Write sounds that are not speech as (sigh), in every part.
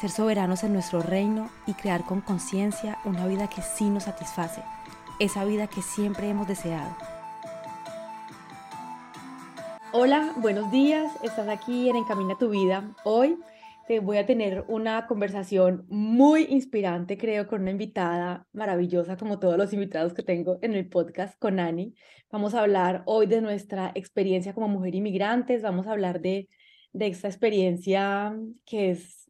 ser soberanos en nuestro reino y crear con conciencia una vida que sí nos satisface, esa vida que siempre hemos deseado. Hola, buenos días, estás aquí en Encamina tu vida. Hoy te voy a tener una conversación muy inspirante, creo, con una invitada maravillosa, como todos los invitados que tengo en el podcast con Ani. Vamos a hablar hoy de nuestra experiencia como mujer inmigrantes, vamos a hablar de, de esta experiencia que es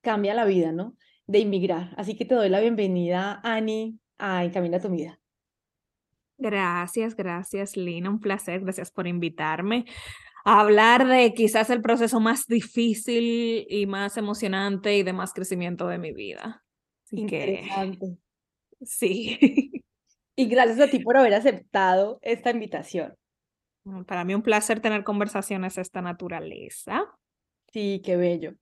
cambia la vida, ¿no? De inmigrar. Así que te doy la bienvenida, Ani, a Encamina tu vida. Gracias, gracias, Lina. Un placer. Gracias por invitarme a hablar de quizás el proceso más difícil y más emocionante y de más crecimiento de mi vida. Interesante. sí. (laughs) Y gracias a ti por haber aceptado esta invitación. Para mí un placer tener conversaciones de esta naturaleza. Sí, qué bello.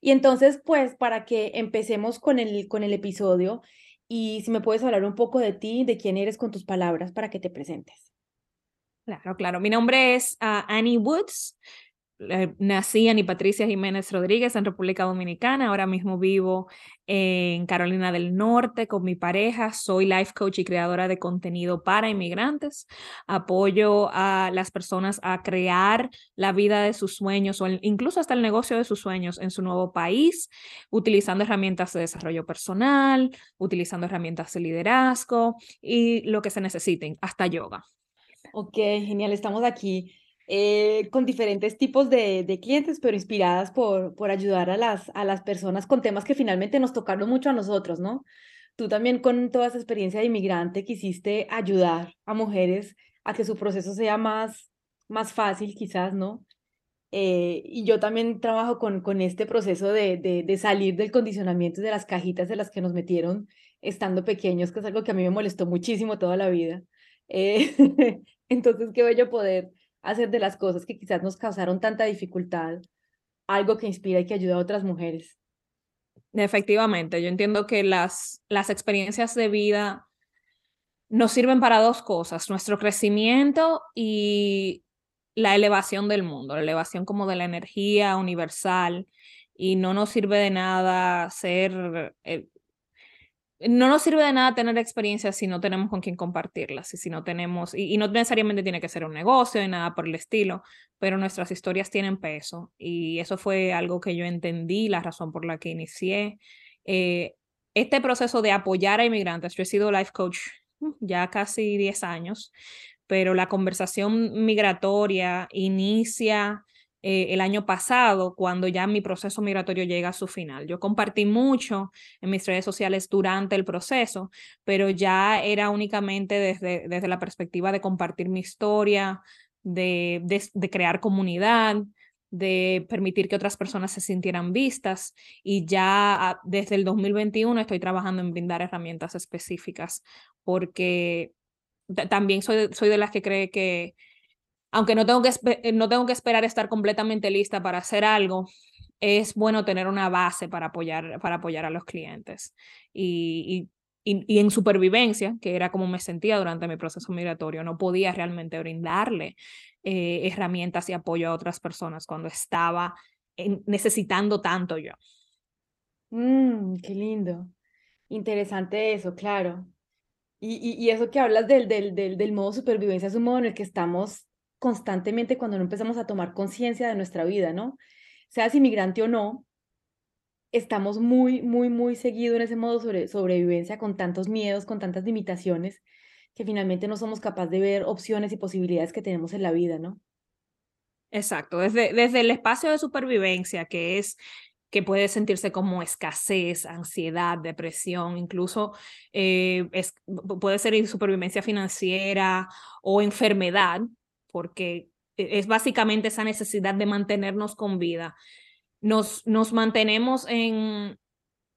Y entonces, pues, para que empecemos con el, con el episodio, y si me puedes hablar un poco de ti, de quién eres con tus palabras para que te presentes. Claro, claro. Mi nombre es ah, Annie Woods. Eh, nací en Patricia Jiménez Rodríguez en República Dominicana. Ahora mismo vivo en Carolina del Norte con mi pareja. Soy life coach y creadora de contenido para inmigrantes. Apoyo a las personas a crear la vida de sus sueños o incluso hasta el negocio de sus sueños en su nuevo país, utilizando herramientas de desarrollo personal, utilizando herramientas de liderazgo y lo que se necesiten, hasta yoga. Ok, genial. Estamos aquí eh, con diferentes tipos de, clientes, pero inspiradas por, por ayudar a las, a las personas con temas que finalmente nos tocaron mucho a nosotros, ¿no? Tú también con toda esa experiencia de inmigrante quisiste ayudar a mujeres a que su proceso sea más, más fácil, quizás, ¿no? Eh, y yo también trabajo con, con este proceso de, de, salir del condicionamiento de las cajitas de las que nos metieron estando pequeños, que es algo que a mí me molestó muchísimo toda la vida. Eh, (laughs) entonces, qué bello poder hacer de las cosas que quizás nos causaron tanta dificultad algo que inspira y que ayuda a otras mujeres. Efectivamente, yo entiendo que las, las experiencias de vida nos sirven para dos cosas, nuestro crecimiento y la elevación del mundo, la elevación como de la energía universal y no nos sirve de nada ser eh, no nos sirve de nada tener experiencias si no tenemos con quién compartirlas y si no tenemos, y, no necesariamente tiene que ser un negocio ni nada por el estilo, pero nuestras historias tienen peso y eso fue algo que yo entendí, la razón por la que inicié eh, este proceso de apoyar a inmigrantes. Yo he sido life coach uh, ya casi 10 años, pero la conversación migratoria inicia eh, el año pasado, cuando ya mi proceso migratorio llega a su final. Yo compartí mucho en mis redes sociales durante el proceso, pero ya era únicamente desde, desde la perspectiva de compartir mi historia, de, de, crear comunidad, de permitir que otras personas se sintieran vistas y ya ah, desde el 2021 estoy trabajando en brindar herramientas específicas porque también soy, soy de las que cree que aunque no tengo, que, eh, no tengo que esperar estar completamente lista para hacer algo, es bueno tener una base para apoyar, para apoyar a los clientes. Y, y, y, en supervivencia, que era como me sentía durante mi proceso migratorio, no podía realmente brindarle eh, herramientas y apoyo a otras personas cuando estaba necesitando tanto yo. Mm, qué lindo. Interesante eso, claro. Y, y, eso que hablas del, del, del, del modo supervivencia es un modo en el que estamos constantemente cuando no empezamos a tomar conciencia de nuestra vida, ¿no? Seas inmigrante o no, estamos muy, muy, muy seguido en ese modo sobre sobrevivencia con tantos miedos, con tantas limitaciones, que finalmente no somos capaces de ver opciones y posibilidades que tenemos en la vida, ¿no? Exacto, desde, desde el espacio de supervivencia, que es que puede sentirse como escasez, ansiedad, depresión, incluso eh, puede ser supervivencia financiera o enfermedad, porque e, es básicamente esa necesidad de mantenernos con vida. Nos, nos mantenemos en,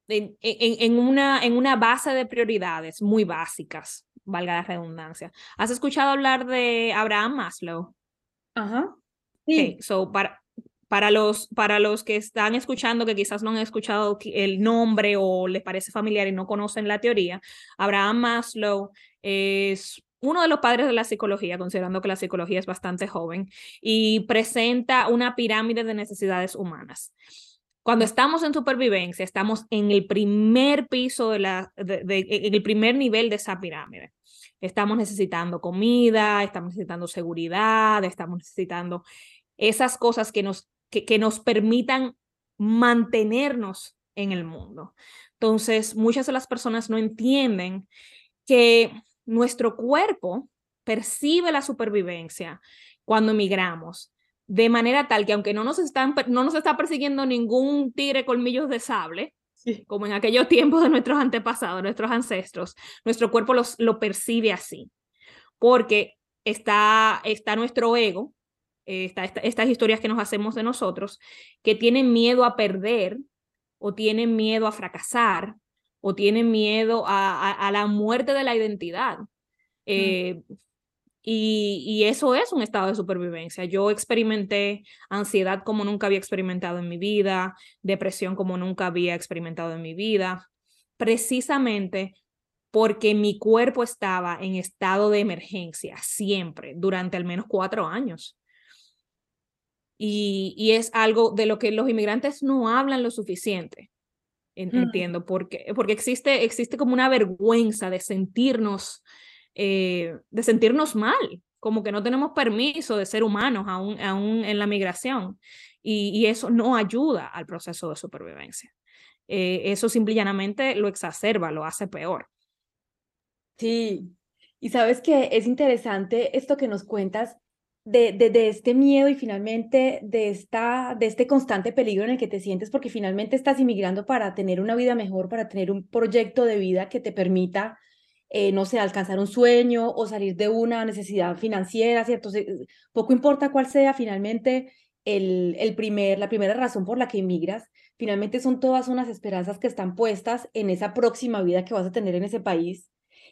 en, en, una, en una base de prioridades muy básicas, valga la redundancia. ¿Has escuchado hablar de Abraham Maslow? Ajá. Sí. so para, para los, para los que están escuchando, que quizás no han escuchado el nombre o les parece familiar y no conocen la teoría, Abraham Maslow es uno de los padres de la psicología, considerando que la psicología es bastante joven, y presenta una pirámide de necesidades humanas. Cuando estamos en supervivencia, estamos en el primer piso de la, en el primer nivel de esa pirámide. Estamos necesitando comida, estamos necesitando seguridad, estamos necesitando esas cosas que nos que, nos permitan mantenernos en el mundo. Entonces, muchas de las personas no entienden que nuestro cuerpo percibe la supervivencia cuando emigramos, de manera tal que aunque no nos, están, no nos está persiguiendo ningún tigre colmillos de sable, como en aquellos tiempos de nuestros antepasados, nuestros ancestros, nuestro cuerpo los, lo percibe así, porque está, está nuestro ego, estas historias que nos hacemos de nosotros, que tienen miedo a perder o tienen miedo a fracasar o tienen miedo a, la muerte de la identidad. Mm. Eh, y, y, eso es un estado de supervivencia. Yo experimenté ansiedad como nunca había experimentado en mi vida, depresión como nunca había experimentado en mi vida, precisamente porque mi cuerpo estaba en estado de emergencia siempre, durante al menos cuatro años y, es algo de lo que los inmigrantes no hablan lo suficiente. Mm. Entiendo, porque, porque existe, existe como una vergüenza de sentirnos, eh, de sentirnos mal, como que no tenemos permiso de ser humanos aún, aún en la migración. Y, eso no ayuda al proceso de supervivencia. Eh, eso simple y llanamente lo exacerba, lo hace peor. Sí, y sabes que es interesante esto que nos cuentas de, de, este miedo y finalmente de, esta, de este constante peligro en el que te sientes porque finalmente estás inmigrando para tener una vida mejor, para tener un proyecto de vida que te permita, eh, no sé, alcanzar un sueño o salir de una necesidad financiera, ¿cierto? poco importa cuál sea finalmente el, el primer, la primera razón por la que inmigras, finalmente son todas unas esperanzas que están puestas en esa próxima vida que vas a tener en ese país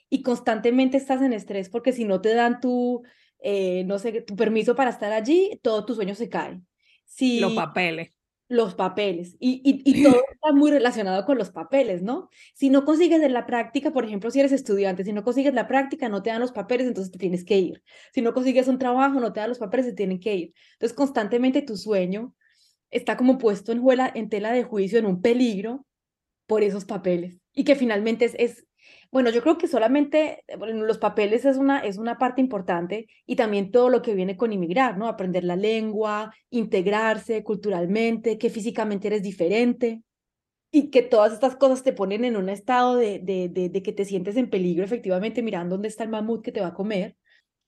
y constantemente estás en estrés porque si no te dan tu eh, no sé, tu permiso para estar allí, todo tu sueño se cae. Si, los papeles. Los papeles. Y, y, y todo (laughs) está muy relacionado con los papeles, ¿no? Si no consigues en la práctica, por ejemplo, si eres estudiante, si no consigues la práctica, no te dan los papeles, entonces te tienes que ir. Si no consigues un trabajo, no te dan los papeles, te tienen que ir. Entonces, constantemente tu sueño está como puesto en, en tela de juicio, en un peligro por esos papeles. Y que finalmente es, es bueno, yo creo que solamente eh, los papeles es una, es una parte importante y también todo lo que viene con inmigrar, ¿no? Aprender la lengua, integrarse culturalmente, que físicamente eres diferente y que todas estas cosas te ponen en un estado de, de, de, que te sientes en peligro efectivamente mirando dónde está el mamut que te va a comer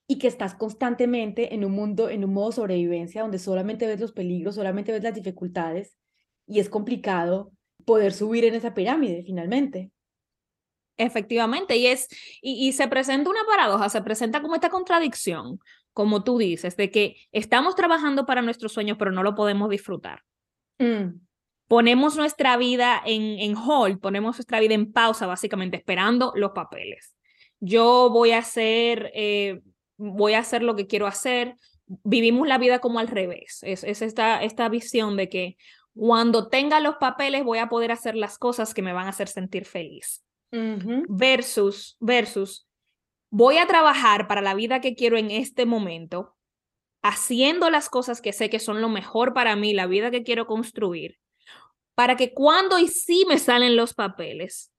y que estás constantemente en un mundo, en un modo sobrevivencia donde solamente ves los peligros, solamente ves las dificultades y es complicado poder subir en esa pirámide finalmente. Efectivamente, y es, y, se presenta una paradoja, se presenta como esta contradicción, como tú dices, de que estamos trabajando para nuestros sueños, pero no lo podemos disfrutar. Mm. Ponemos nuestra vida en, en hold, ponemos nuestra vida en pausa, básicamente, esperando los papeles. Yo voy a hacer, eh, voy a hacer lo que quiero hacer. Vivimos la vida como al revés. Es, es esta, esta visión de que cuando tenga los papeles voy a poder hacer las cosas que me van a hacer sentir feliz versus, versus, voy a trabajar para la vida que quiero en este momento, haciendo las cosas que sé que son lo mejor para mí, la vida que quiero construir, para que cuando y si me salen los papeles,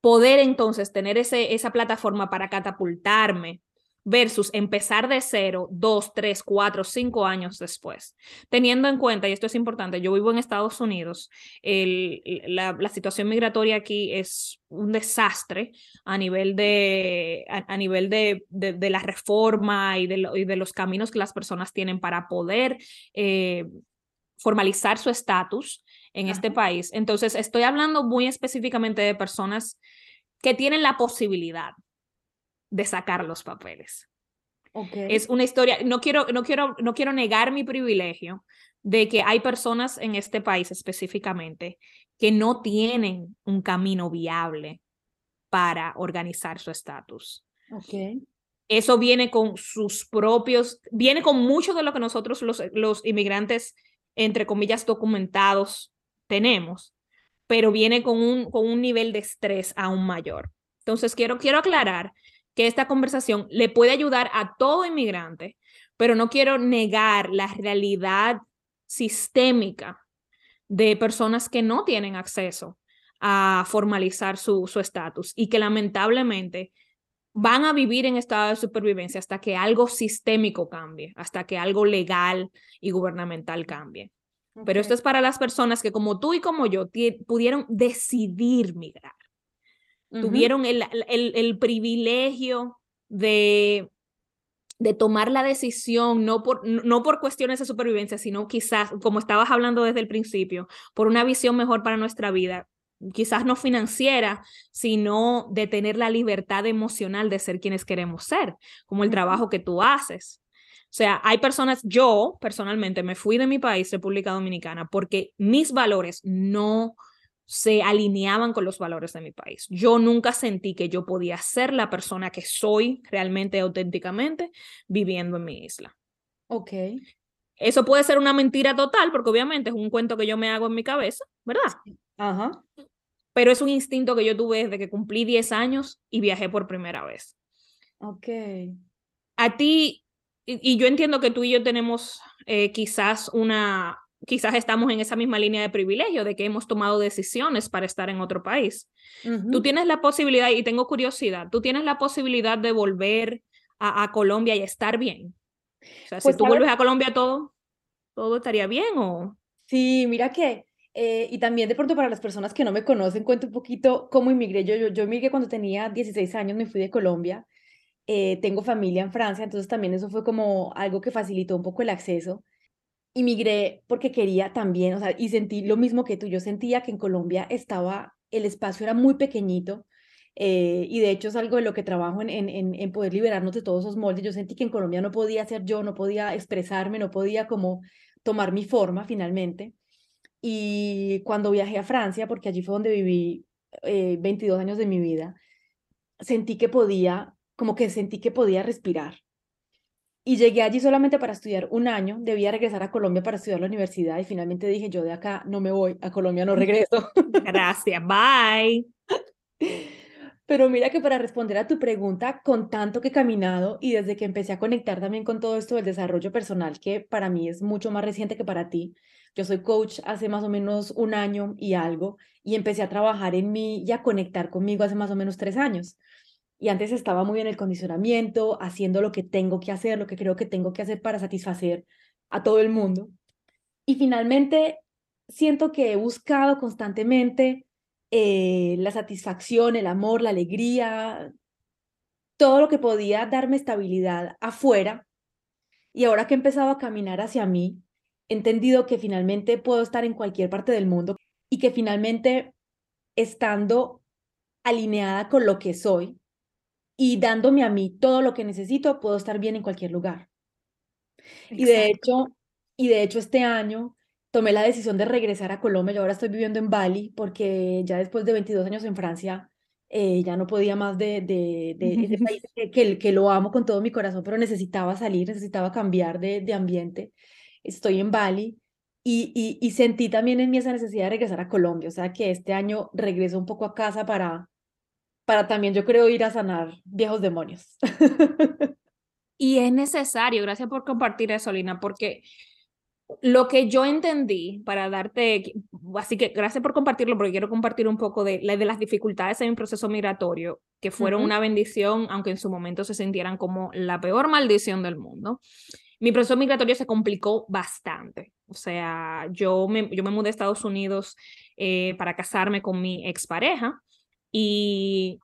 poder entonces tener ese, esa plataforma para catapultarme versus empezar de cero dos, tres, cuatro, cinco años después. Teniendo en cuenta, y esto es importante, yo vivo en Estados Unidos, el, la, la, situación migratoria aquí es un desastre a nivel de, a, a nivel de, de, de, la reforma y de, lo, y de, los caminos que las personas tienen para poder eh, formalizar su estatus en Ajá. este país. Entonces, estoy hablando muy específicamente de personas que tienen la posibilidad de sacar los papeles. Okay. Es una historia, no quiero, no, quiero, no quiero negar mi privilegio de que hay personas en este país específicamente que no tienen un camino viable para organizar su estatus. Okay. Eso viene con sus propios, viene con mucho de lo que nosotros los, los inmigrantes, entre comillas, documentados tenemos, pero viene con un, con un nivel de estrés aún mayor. Entonces, quiero, quiero aclarar que esta conversación le puede ayudar a todo inmigrante, pero no quiero negar la realidad sistémica de personas que no tienen acceso a formalizar su estatus y que lamentablemente van a vivir en estado de supervivencia hasta que algo sistémico cambie, hasta que algo legal y gubernamental cambie. Okay. Pero esto es para las personas que como tú y como yo pudieron decidir migrar tuvieron el, el, el privilegio de, de, tomar la decisión, no por, no por cuestiones de supervivencia, sino quizás, como estabas hablando desde el principio, por una visión mejor para nuestra vida, quizás no financiera, sino de tener la libertad emocional de ser quienes queremos ser, como el trabajo que tú haces. O sea, hay personas, yo personalmente me fui de mi país, República Dominicana, porque mis valores no se alineaban con los valores de mi país. Yo nunca sentí que yo podía ser la persona que soy realmente auténticamente viviendo en mi isla. Ok. Eso puede ser una mentira total, porque obviamente es un cuento que yo me hago en mi cabeza, ¿verdad? Ajá. Pero es un instinto que yo tuve desde que cumplí 10 años y viajé por primera vez. Ok. A ti, y, y yo entiendo que tú y yo tenemos eh, quizás una, quizás estamos en esa misma línea de privilegio, de que hemos tomado decisiones para estar en otro país. Uh -huh. Tú tienes la posibilidad, y tengo curiosidad, tú tienes la posibilidad de volver a, a Colombia y estar bien. O sea, pues si tú vuelves a Colombia, todo, todo estaría bien o... Sí, mira que, eh, y también de pronto para las personas que no me conocen, cuento un poquito cómo inmigré. Yo, yo, yo emigré cuando tenía 16 años, me fui de Colombia. Eh, tengo familia en Francia, entonces también eso fue como algo que facilitó un poco el acceso inmigré porque quería también, o sea, y sentí lo mismo que tú, yo sentía que en Colombia estaba, el espacio era muy pequeñito, eh, y de hecho es algo de lo que trabajo en, en, en, poder liberarnos de todos esos moldes. Yo sentí que en Colombia no podía ser yo, no podía expresarme, no podía como tomar mi forma finalmente. Y cuando viajé a Francia, porque allí fue donde viví eh, 22 años de mi vida, sentí que podía, como que sentí que podía respirar y llegué allí solamente para estudiar un año, debía regresar a Colombia para estudiar la universidad y finalmente dije, yo de acá no me voy, a Colombia no regreso. (laughs) Gracias, bye. (laughs) Pero mira que para responder a tu pregunta, con tanto que he caminado y desde que empecé a conectar también con todo esto del desarrollo personal, que para mí es mucho más reciente que para ti, yo soy coach hace más o menos un año y algo y empecé a trabajar en mí y a conectar conmigo hace más o menos tres años y antes estaba muy en el condicionamiento, haciendo lo que tengo que hacer, lo que creo que tengo que hacer para satisfacer a todo el mundo. Y finalmente siento que he buscado constantemente eh, la satisfacción, el amor, la alegría, todo lo que podía darme estabilidad afuera. Y ahora que he empezado a caminar hacia mí, he entendido que finalmente puedo estar en cualquier parte del mundo y que finalmente estando alineada con lo que soy, y dándome a mí todo lo que necesito, puedo estar bien en cualquier lugar. Exacto. Y de hecho, y de hecho este año tomé la decisión de regresar a Colombia. Yo ahora estoy viviendo en Bali porque ya después de 22 años en Francia, eh, ya no podía más de, de, de ese (laughs) país que, que, que, lo amo con todo mi corazón, pero necesitaba salir, necesitaba cambiar de, de ambiente. Estoy en Bali y, y, y, sentí también en mí esa necesidad de regresar a Colombia. O sea que este año regreso un poco a casa para, para también yo creo ir a sanar viejos demonios. (laughs) y es necesario, gracias por compartir eso, Lina, porque lo que yo entendí para darte, así que gracias por compartirlo, porque quiero compartir un poco de, de las dificultades en mi proceso migratorio, que fueron una bendición, aunque en su momento se sintieran como la peor maldición del mundo. Mi proceso migratorio se complicó bastante. O sea, yo me, yo me mudé a Estados Unidos eh, para casarme con mi expareja y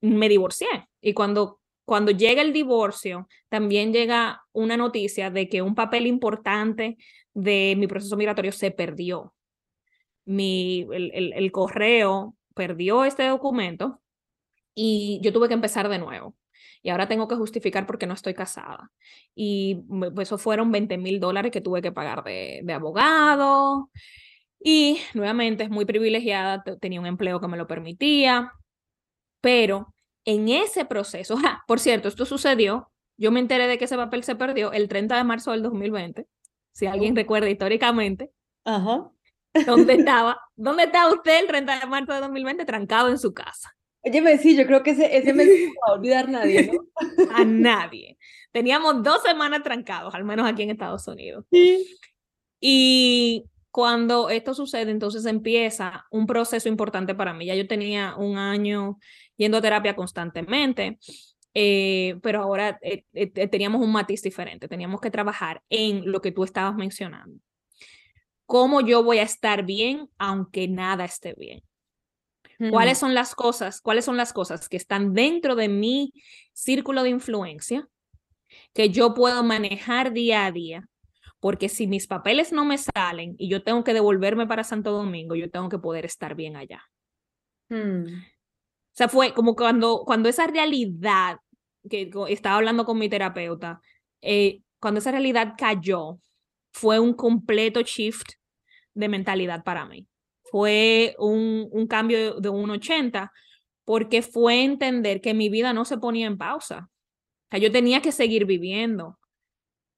me divorcié. Y cuando cuando llega el divorcio, también llega una noticia de que un papel importante de mi proceso migratorio se perdió. Mi, el, el, correo perdió este documento y yo tuve que empezar de nuevo. Y ahora tengo que justificar porque no estoy casada. Y pues, eso fueron 20 mil dólares que tuve que pagar de, de abogado. Y nuevamente es muy privilegiada, tenía un empleo que me lo permitía, pero en ese proceso, por cierto, esto sucedió, yo me enteré de que ese papel se perdió el 30 de marzo del 2020 si alguien oh. recuerda históricamente. Ajá. ¿Dónde (laughs) estaba? ¿Dónde estaba usted el 30 de marzo de 2020 trancado en su casa? Oye, sí, yo creo que ese, ese mes no va a olvidar nadie, ¿no? (laughs) a nadie. Teníamos dos semanas trancados, al menos aquí en Estados Unidos. Sí. Y cuando esto sucede, entonces empieza un proceso importante para mí. Ya yo tenía un año yendo a terapia constantemente. Eh, pero ahora eh, eh, teníamos un matiz diferente, teníamos que trabajar en lo que tú estabas mencionando. ¿Cómo yo voy a estar bien aunque nada esté bien? ¿Cuáles son las cosas, cuáles son las cosas que están dentro de mi círculo de influencia que yo puedo manejar día a día? Porque si mis papeles no me salen y yo tengo que devolverme para Santo Domingo, yo tengo que poder estar bien allá. Hmm. O sea, fue como cuando, cuando esa realidad, que estaba hablando con mi terapeuta, eh, cuando esa realidad cayó, fue un completo shift de mentalidad para mí. Fue un, un cambio de un 80 porque fue entender que mi vida no se ponía en pausa. O sea, yo tenía que seguir viviendo,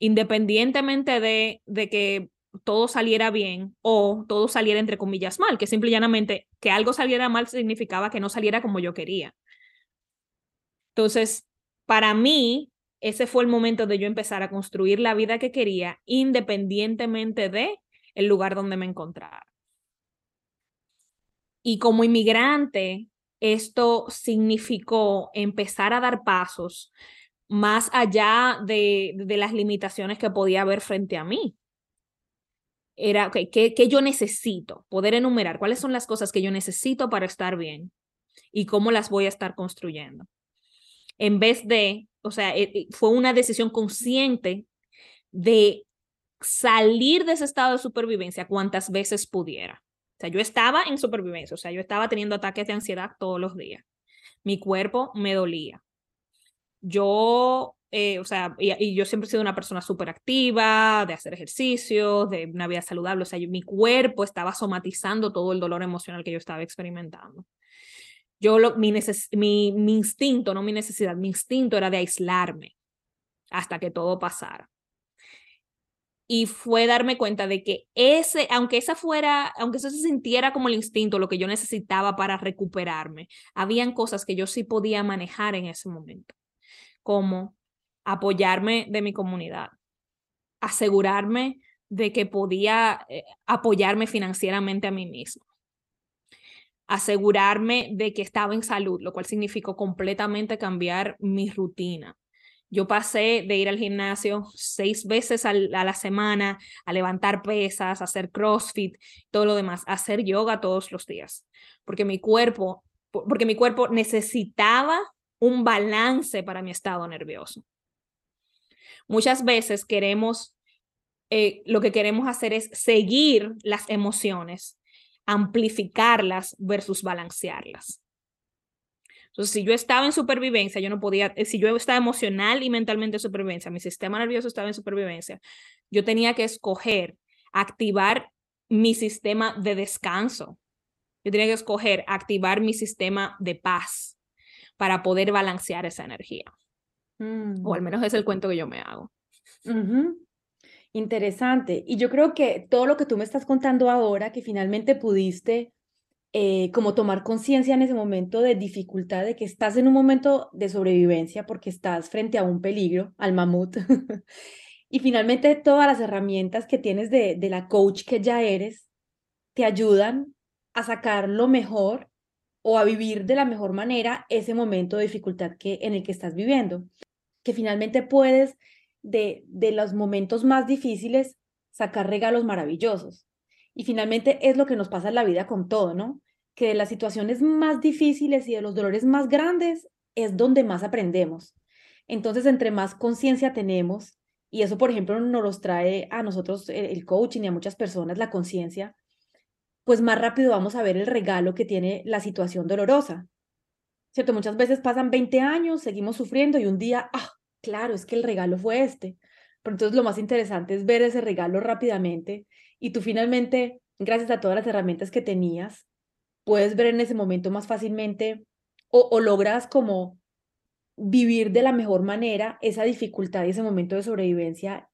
independientemente de, que todo saliera bien o todo saliera entre comillas mal, que simple y llanamente que algo saliera mal significaba que no saliera como yo quería. Entonces, para mí, ese fue el momento de yo empezar a construir la vida que quería independientemente de el lugar donde me encontrara. Y como inmigrante, esto significó empezar a dar pasos más allá de, de las limitaciones que podía haber frente a mí era, ok, ¿qué, ¿qué yo necesito? Poder enumerar cuáles son las cosas que yo necesito para estar bien y cómo las voy a estar construyendo. En vez de, o sea, eh, eh, fue una decisión consciente de salir de ese estado de supervivencia cuantas veces pudiera. O sea, yo estaba en supervivencia, o sea, yo estaba teniendo ataques de ansiedad todos los días. Mi cuerpo me dolía. Yo eh, o sea, y, yo siempre he sido una persona súper activa, de hacer ejercicios, de una vida saludable, o sea, mi cuerpo estaba somatizando todo el dolor emocional que yo estaba experimentando. Yo, mi, mi, mi instinto, no mi necesidad, mi instinto era de aislarme hasta que todo pasara. Y fue darme cuenta de que ese, aunque esa fuera, aunque eso se sintiera como el instinto, lo que yo necesitaba para recuperarme, habían cosas que yo sí podía manejar en ese momento, como apoyarme de mi comunidad, asegurarme de que podía eh, apoyarme financieramente a mí mismo, asegurarme de que estaba en salud, lo cual significó completamente cambiar mi rutina. Yo pasé de ir al gimnasio seis veces a la semana, a levantar pesas, a hacer CrossFit, todo lo demás, a hacer yoga todos los días, porque mi cuerpo, porque mi cuerpo necesitaba un balance para mi estado nervioso. Muchas veces queremos, eh, lo que queremos hacer es seguir las emociones, amplificarlas versus balancearlas. Entonces, si yo estaba en supervivencia, yo no podía, eh, si yo estaba emocional y mentalmente en supervivencia, mi sistema nervioso estaba en supervivencia, yo tenía que escoger activar mi sistema de descanso. Yo tenía que escoger activar mi sistema de paz para poder balancear esa energía. O al mm. menos es el cuento que yo me hago. Interesante. Y yo creo que todo lo que tú me estás contando ahora, que finalmente pudiste eh, como tomar conciencia en ese momento de dificultad, de que estás en un momento de sobrevivencia porque estás frente a un peligro, al mamut, (laughs) Y finalmente todas las herramientas que tienes de, de la coach que ya eres te ayudan a sacar lo mejor o a vivir de la mejor manera ese momento de dificultad que, en el que estás viviendo. Que finalmente puedes de, de los momentos más difíciles sacar regalos maravillosos. Y finalmente es lo que nos pasa en la vida con todo, ¿no? Que de las situaciones más difíciles y de los dolores más grandes es donde más aprendemos. Entonces, entre más conciencia tenemos, y eso, por ejemplo, nos los trae a nosotros el coaching y a muchas personas la conciencia, pues más rápido vamos a ver el regalo que tiene la situación dolorosa. ¿Cierto? Muchas veces pasan 20 años, seguimos sufriendo y un día, ah, claro, es que el regalo fue este. Pero entonces lo más interesante es ver ese regalo rápidamente y tú finalmente, gracias a todas las herramientas que tenías, puedes ver en ese momento más fácilmente o, o logras como vivir de la mejor manera esa dificultad y ese momento de sobrevivencia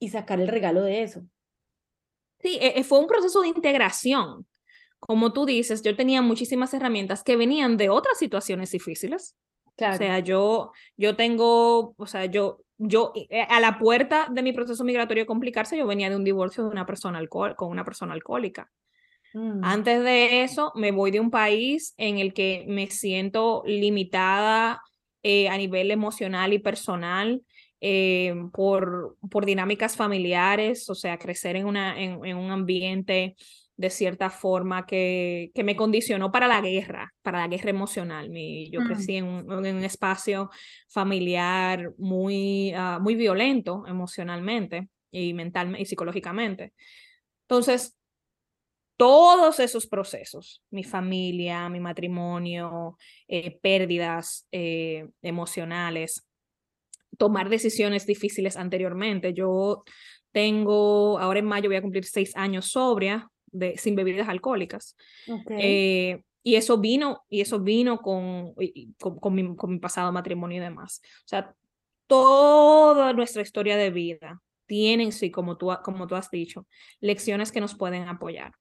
y sacar el regalo de eso. Sí, e, e, fue un proceso de integración. Como tú dices, yo tenía muchísimas herramientas que venían de otras situaciones difíciles. O sea, yo, yo tengo, o sea, yo, yo, eh, a la puerta de mi proceso migratorio complicarse, yo venía de un divorcio de una persona alcohol, con una persona alcohólica. Mm. Antes de eso, me voy de un país en el que me siento limitada eh, a nivel emocional y personal eh, por, por dinámicas familiares, o sea, crecer en, una, en, un ambiente de cierta forma que, que, me condicionó para la guerra, para la guerra emocional. Mi, yo mm. crecí en un, en un, espacio familiar muy, uh, muy violento emocionalmente y mentalmente y psicológicamente. Entonces, todos esos procesos, mi familia, mi matrimonio, eh, pérdidas eh, emocionales, tomar decisiones difíciles anteriormente. Yo tengo, ahora en mayo voy a cumplir seis años sobria, de, sin bebidas alcohólicas. Eh, y eso vino, y eso vino con, con, mi, con mi pasado matrimonio y demás. O sea, toda nuestra historia de vida tienen, sí, como tú, como tú has dicho, lecciones que nos pueden apoyar.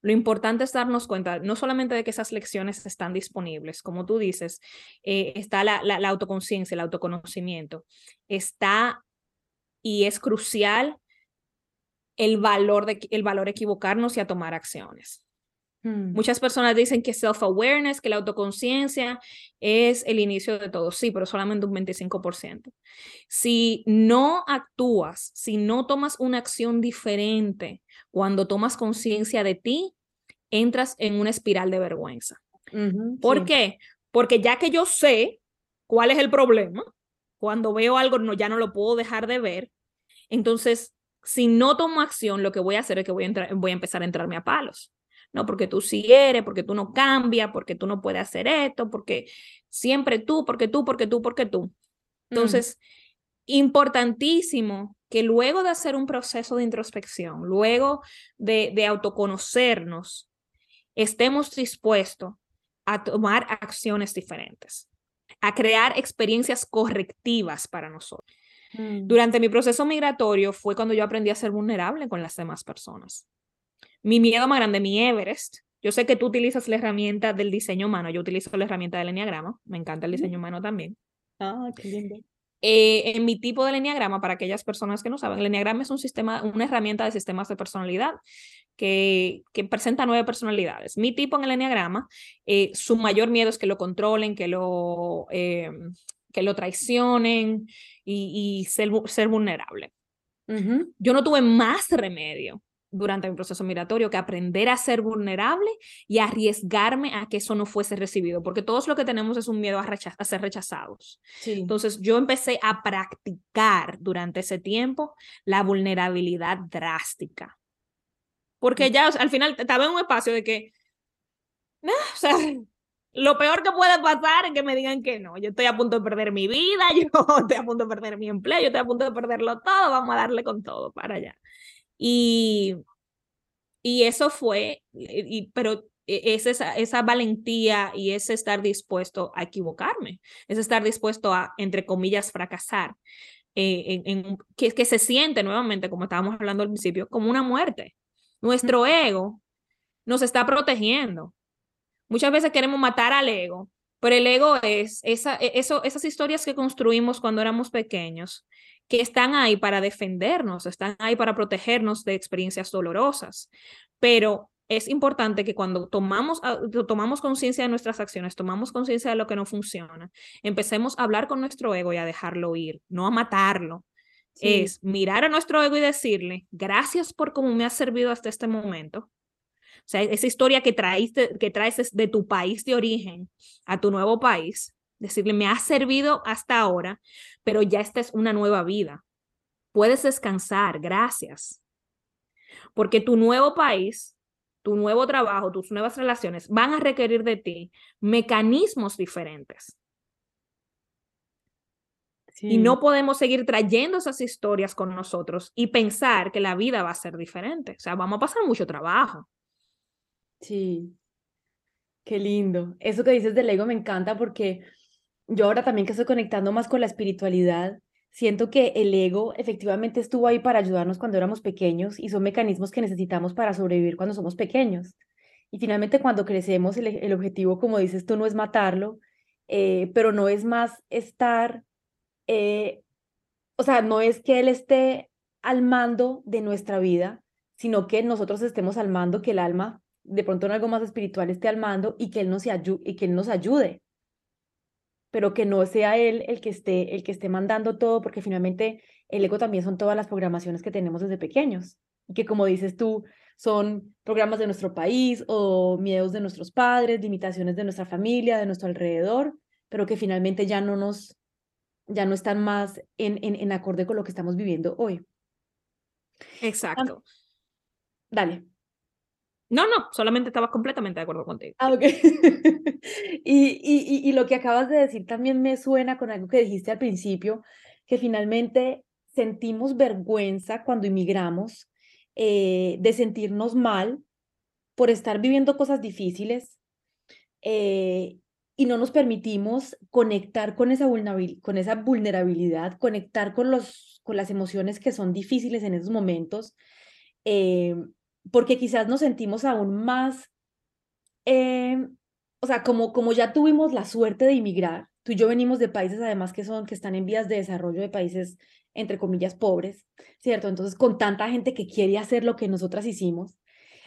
Lo importante es darnos cuenta no solamente de que esas lecciones están disponibles, como tú dices, eh, está la, la, autoconciencia, el autoconocimiento, está y es crucial el valor de el valor equivocarnos y a tomar acciones. Hmm. Muchas personas dicen que self-awareness, que la autoconciencia es el inicio de todo. Sí, pero solamente un 25%. Si no actúas, si no tomas una acción diferente cuando tomas conciencia de ti, entras en una espiral de vergüenza. ¿Por qué? Porque ya que yo sé cuál es el problema, cuando veo algo no, ya no lo puedo dejar de ver, entonces si no tomo acción, lo que voy a hacer es que voy a, entrar, voy a empezar a entrarme a palos. No, porque tú sí eres, porque tú no cambias, porque tú no puedes hacer esto, porque siempre tú, porque tú, porque tú, porque tú. Mm. Entonces, importantísimo que luego de hacer un proceso de introspección, luego de, de autoconocernos, estemos dispuestos a tomar acciones diferentes, a crear experiencias correctivas para nosotros. Mm. Durante mi proceso migratorio fue cuando yo aprendí a ser vulnerable con las demás personas. Mi miedo más grande, mi Everest. Yo sé que tú utilizas la herramienta del diseño humano, yo utilizo la herramienta del enneagrama, me encanta el diseño humano también. Ah, qué lindo. Eh, en mi tipo de enneagrama, para aquellas personas que no saben, el enneagrama es un sistema, una herramienta de sistemas de personalidad que, que presenta nueve personalidades. Mi tipo en el enneagrama, eh, su mayor miedo es que lo controlen, que lo, eh, que lo traicionen y, ser, ser vulnerable. Yo no tuve más remedio durante mi proceso migratorio que aprender a ser vulnerable y arriesgarme a que eso no fuese recibido, porque todos lo que tenemos es un miedo a, a ser rechazados. Entonces yo empecé a practicar durante ese tiempo la vulnerabilidad drástica, porque ya al final estaba en un espacio de que, o sea, lo peor que puede pasar es que me digan que no, yo estoy a punto de perder mi vida, (laughs) yo estoy a punto de perder mi empleo, yo estoy a punto de perderlo todo, vamos a darle con todo para allá. Y, y eso fue, y, pero e, es esa, esa valentía y ese estar dispuesto a equivocarme, es estar dispuesto a, entre comillas, fracasar, eh, en, que, que se siente nuevamente, como estábamos hablando al principio, como una muerte. Nuestro ego nos está protegiendo. Muchas veces queremos matar al ego, pero el ego es esa, e, eso, esas historias que construimos cuando éramos pequeños que están ahí para defendernos, están ahí para protegernos de experiencias dolorosas. Pero es importante que cuando tomamos, ah, tomamos conciencia de nuestras acciones, tomamos conciencia de lo que no funciona, empecemos a hablar con nuestro ego y a dejarlo ir, no a matarlo. Es mirar a nuestro ego y decirle, gracias por cómo me has servido hasta este momento. O sea, esa historia que, traiste, que traes de tu país de origen a tu nuevo país, decirle, me ha servido hasta ahora, pero ya esta es una nueva vida. Puedes descansar, gracias. Porque tu nuevo país, tu nuevo trabajo, tus nuevas relaciones van a requerir de ti mecanismos diferentes. Y no podemos seguir trayendo esas historias con nosotros y pensar que la vida va a ser diferente. O sea, vamos a pasar mucho trabajo. Sí, qué lindo. Eso que dices del ego me encanta porque yo ahora también que estoy conectando más con la espiritualidad, siento que el ego efectivamente estuvo ahí para ayudarnos cuando éramos pequeños y son mecanismos que necesitamos para sobrevivir cuando somos pequeños. Y finalmente cuando crecemos, el, objetivo, como dices tú, no es matarlo, eh, pero no es más estar, eh, o sea, no es que él esté al mando de nuestra vida, sino que nosotros estemos al mando, que el alma, de pronto en algo más espiritual, esté al mando y que él nos, y que él nos ayude pero que no sea él el que esté, el que esté mandando todo, porque finalmente el ego también son todas las programaciones que tenemos desde pequeños, y que como dices tú, son programas de nuestro país o miedos de nuestros padres, limitaciones de nuestra familia, de nuestro alrededor, pero que finalmente ya no nos, ya no están más en, en, en acorde con lo que estamos viviendo hoy. Exacto. dale. No, no, solamente estaba completamente de acuerdo contigo. Ah, ok. (laughs) y, y, y, lo que acabas de decir también me suena con algo que dijiste al principio, que finalmente sentimos vergüenza cuando inmigramos, eh, de sentirnos mal por estar viviendo cosas difíciles eh, y no nos permitimos conectar con esa, con esa vulnerabilidad, conectar con, los, con las emociones que son difíciles en esos momentos. Eh, porque quizás nos sentimos aún más, eh, o sea, como, como ya tuvimos la suerte de inmigrar, tú y yo venimos de países además que son, que están en vías de desarrollo de países, entre comillas, pobres, ¿cierto? Entonces, con tanta gente que quiere hacer lo que nosotras hicimos.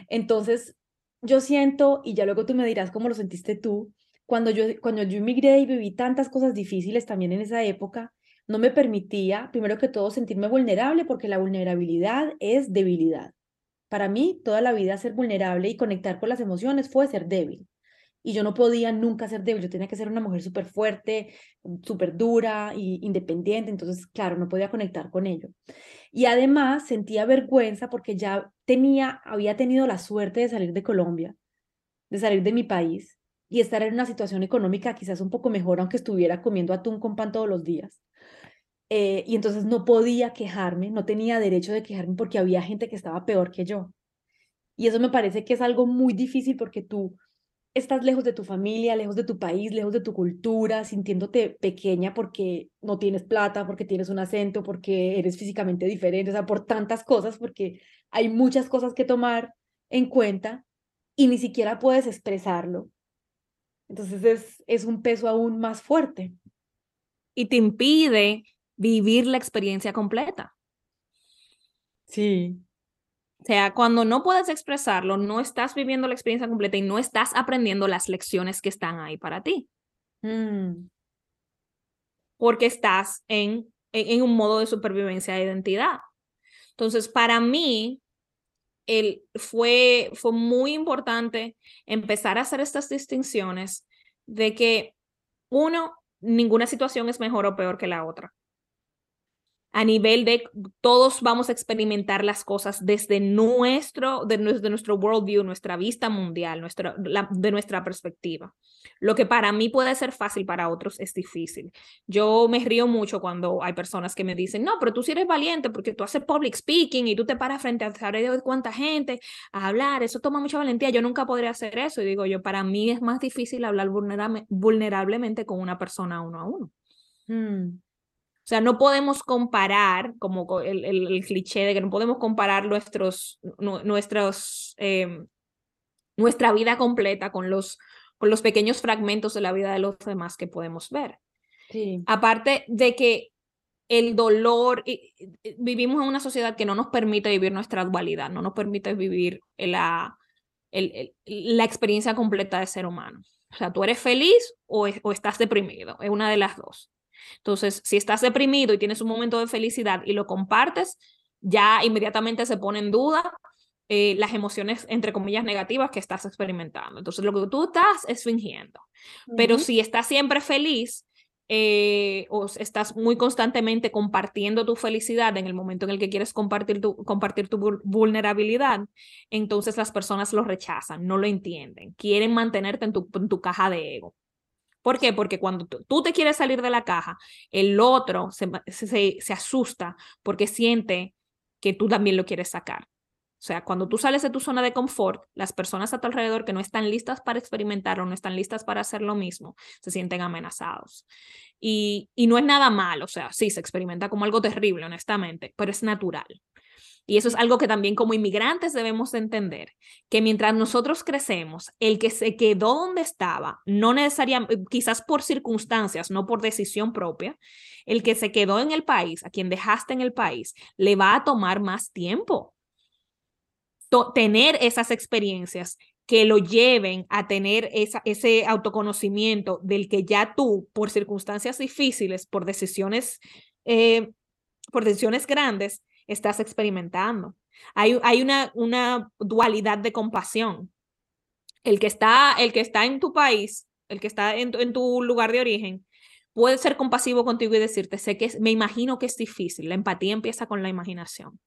Entonces, yo siento, y ya luego tú me dirás cómo lo sentiste tú, cuando yo, cuando yo inmigré y viví tantas cosas difíciles también en esa época, no me permitía, primero que todo, sentirme vulnerable, porque la vulnerabilidad es debilidad. Para mí, toda la vida ser vulnerable y conectar con las emociones fue ser débil. Y yo no podía nunca ser débil, yo tenía que ser una mujer súper fuerte, súper dura e independiente, entonces, claro, no podía conectar con ello. Y además sentía vergüenza porque ya tenía, había tenido la suerte de salir de Colombia, de salir de mi país y estar en una situación económica quizás un poco mejor, aunque estuviera comiendo atún con pan todos los días. Eh, y entonces no podía quejarme, no tenía derecho de quejarme porque había gente que estaba peor que yo. Y eso me parece que es algo muy difícil porque tú estás lejos de tu familia, lejos de tu país, lejos de tu cultura, sintiéndote pequeña porque no tienes plata, porque tienes un acento, porque eres físicamente diferente, o sea, por tantas cosas, porque hay muchas cosas que tomar en cuenta y ni siquiera puedes expresarlo. Entonces es, es un peso aún más fuerte. Y te impide vivir la experiencia completa. Sí. O sea, cuando no puedes expresarlo, no estás viviendo la experiencia completa y no estás aprendiendo las lecciones que están ahí para ti. Mm. Porque estás en, en, un modo de supervivencia de identidad. Entonces, para mí, el, fue, fue muy importante empezar a hacer estas distinciones de que, uno, ninguna situación es mejor o peor que la otra a nivel de todos vamos a experimentar las cosas desde nuestro, de, nuestro worldview, nuestra vista mundial, nuestra, de nuestra perspectiva. Lo que para mí puede ser fácil, para otros es difícil. Yo me río mucho cuando hay personas que me dicen, no, pero tú sí eres valiente porque tú haces public speaking y tú te paras frente a saber de cuánta gente a hablar, eso toma mucha valentía, yo nunca podría hacer eso. Y digo yo, para mí es más difícil hablar vulnerablemente con una persona uno a uno. Mm. O sea, no podemos comparar, como el, el, cliché de que no podemos comparar nuestros, nuestros, em, nuestra vida completa con los, con los pequeños fragmentos de la vida de los demás que podemos ver. Sí. Aparte de que el dolor, vivimos en una sociedad que no nos permite vivir nuestra dualidad, no nos permite vivir la, la experiencia completa de ser humano. O sea, tú eres feliz o, o estás deprimido, es una de las dos. Entonces, si estás deprimido y tienes un momento de felicidad y lo compartes, ya inmediatamente se pone en duda eh, las emociones, entre comillas, negativas que estás experimentando. Entonces, lo que tú estás es fingiendo. Pero si estás siempre feliz eh, o estás muy constantemente compartiendo tu felicidad en el momento en el que quieres compartir tu, compartir tu vulnerabilidad, entonces las personas lo rechazan, no lo entienden, quieren mantenerte en tu, en tu caja de ego. ¿Por qué? Porque cuando tú, te quieres salir de la caja, el otro se, asusta porque siente que tú también lo quieres sacar. O sea, cuando tú sales de tu zona de confort, las personas a tu alrededor que no están listas para experimentar o no están listas para hacer lo mismo, se sienten amenazados. Y, y no es nada malo, o sea, sí, se experimenta como algo terrible, honestamente, pero es natural. Y eso es algo que también como inmigrantes debemos entender, que mientras nosotros crecemos, el que se quedó donde estaba, no necesariamente, quizás por circunstancias, no por decisión propia, el que se quedó en el país, a quien dejaste en el país, le va a tomar más tiempo tener esas experiencias que lo lleven a tener esa, ese autoconocimiento del que ya tú, por circunstancias difíciles, por decisiones, eh, por decisiones grandes, estás experimentando. Hay, hay una, una dualidad de compasión. El que, está, el que está en tu país, el que está en, en tu lugar de origen, puede ser compasivo contigo y decirte, sé que me imagino que es difícil. La empatía empieza con la imaginación.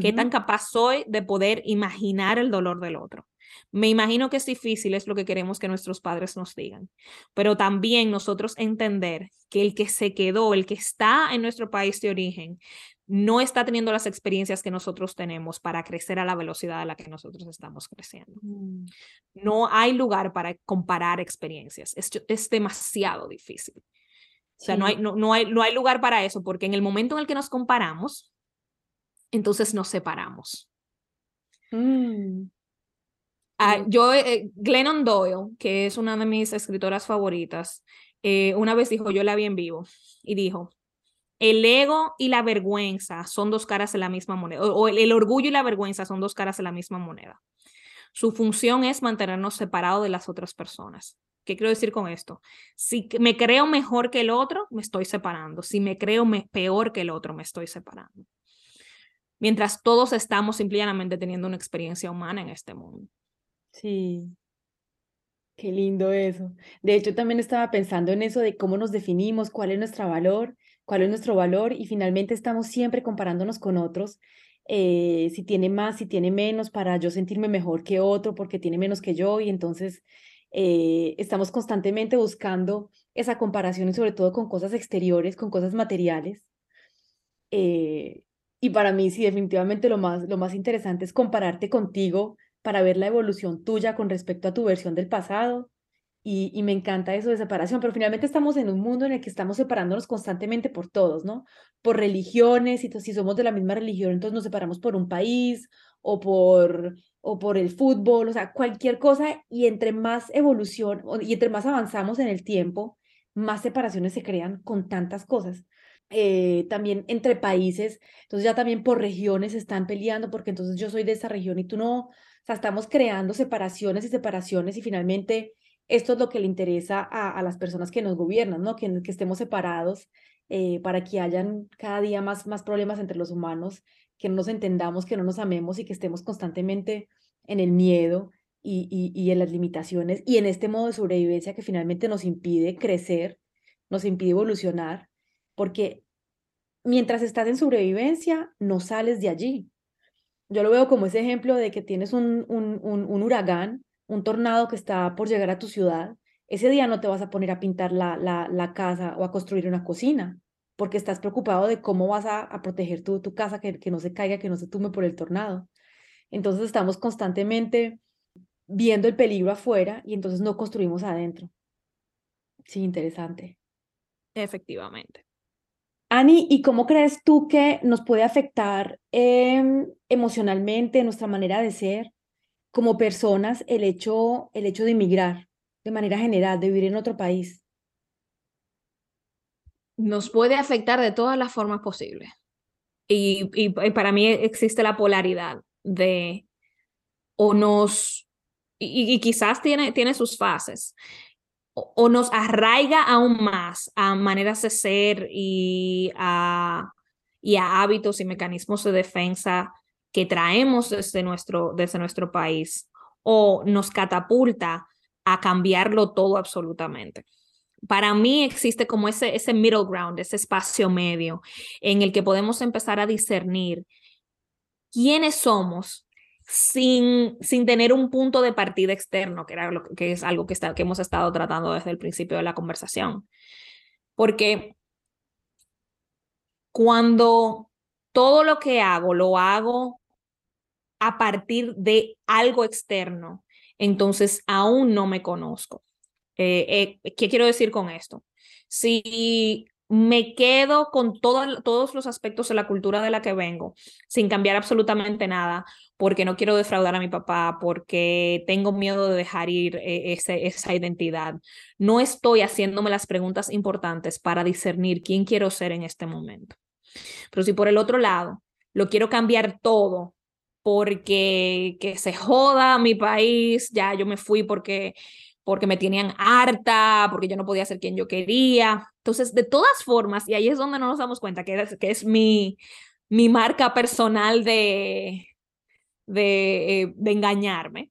¿Qué tan capaz soy de poder imaginar el dolor del otro? Me imagino que es difícil, es lo que queremos que nuestros padres nos digan, pero también nosotros entender que el que se quedó, el que está en nuestro país de origen, no está teniendo las experiencias que nosotros tenemos para crecer a la velocidad a la que nosotros estamos creciendo. Mm. No hay lugar para comparar experiencias, es, es demasiado difícil. O sea, no, hay, no, no, hay, no hay lugar para eso, porque en el momento en el que nos comparamos, entonces nos separamos. Mm. Ah, yo, eh, Glennon Doyle, que es una de mis escritoras favoritas, eh, una vez dijo, yo la vi en vivo, y dijo, el ego y la vergüenza son dos caras de la misma moneda, o, el, orgullo y la vergüenza son dos caras de la misma moneda. Su función es mantenernos separados de las otras personas. ¿Qué quiero decir con esto? Si me creo mejor que el otro, me estoy separando. Si me creo peor que el otro, me estoy separando mientras todos estamos simplemente teniendo una experiencia humana en este mundo. Sí, qué lindo eso. De hecho, también estaba pensando en eso de cómo nos definimos, cuál es nuestro valor, cuál es nuestro valor y finalmente estamos siempre comparándonos con otros. Eh, si tiene más, si tiene menos, para yo sentirme mejor que otro porque tiene menos que yo y entonces eh, estamos constantemente buscando esa comparación y sobre todo con cosas exteriores, con cosas materiales. Eh, y para mí, sí, definitivamente lo más, lo más interesante es compararte contigo para ver la evolución tuya con respecto a tu versión del pasado. Y, y, me encanta eso de separación, pero finalmente estamos en un mundo en el que estamos separándonos constantemente por todos, ¿no? Por religiones, y si somos de la misma religión, entonces nos separamos por un país o por, o por el fútbol, o sea, cualquier cosa, y entre más evolución y entre más avanzamos en el tiempo, más separaciones se crean con tantas cosas. Eh, también entre países, entonces ya también por regiones están peleando porque entonces yo soy de esa región y tú no, o sea, estamos creando separaciones y separaciones y finalmente esto es lo que le interesa a, a las personas que nos gobiernan, ¿no? Que, estemos separados eh, para que hayan cada día más, más problemas entre los humanos, que no nos entendamos, que no nos amemos y que estemos constantemente en el miedo y, y, y en las limitaciones y en este modo de sobrevivencia que finalmente nos impide crecer, nos impide evolucionar porque mientras estás en sobrevivencia, no sales de allí. Yo lo veo como ese ejemplo de que tienes un, un, un, huracán, un tornado que está por llegar a tu ciudad. Ese día no te vas a poner a pintar la, la, la casa o a construir una cocina, porque estás preocupado de cómo vas a, a proteger tu, tu casa, que, que no se caiga, que no se tume por el tornado. Entonces estamos constantemente viendo el peligro afuera y entonces no construimos adentro. Sí, interesante. Efectivamente. Ani, ¿y cómo crees tú que nos puede afectar em, emocionalmente nuestra manera de ser como personas el hecho, el hecho de emigrar de manera general, de vivir en otro país? nos puede afectar de todas las formas posibles. Y, y, para mí existe la polaridad de o nos, y, quizás tiene, tiene sus fases, o, nos arraiga aún más a maneras de ser y a, y a hábitos y mecanismos de defensa que traemos desde nuestro, desde nuestro país, o nos catapulta a cambiarlo todo absolutamente para mí existe como ese, ese middle ground, ese espacio medio en el que podemos empezar a discernir quiénes somos sin, sin tener un punto de partida externo, que, era lo, que es algo que, está, que hemos estado tratando desde el principio de la conversación. Porque cuando todo lo que hago lo hago a partir de algo externo, entonces aún no me conozco. Eh, eh, ¿Qué quiero decir con esto? Si me quedo con todos los aspectos de la cultura de la que vengo, sin cambiar absolutamente nada, porque no quiero defraudar a mi papá, porque tengo miedo de dejar ir eh, esa identidad. No estoy haciéndome las preguntas importantes para discernir quién quiero ser en este momento. Pero si por el otro lado lo quiero cambiar todo porque que se joda mi país, ya yo me fui porque porque me tenían harta, porque yo no podía ser quien yo quería. Entonces, de todas formas, y ahí es donde no nos damos cuenta que es, que es mi, mi marca personal de, de, eh, de engañarme.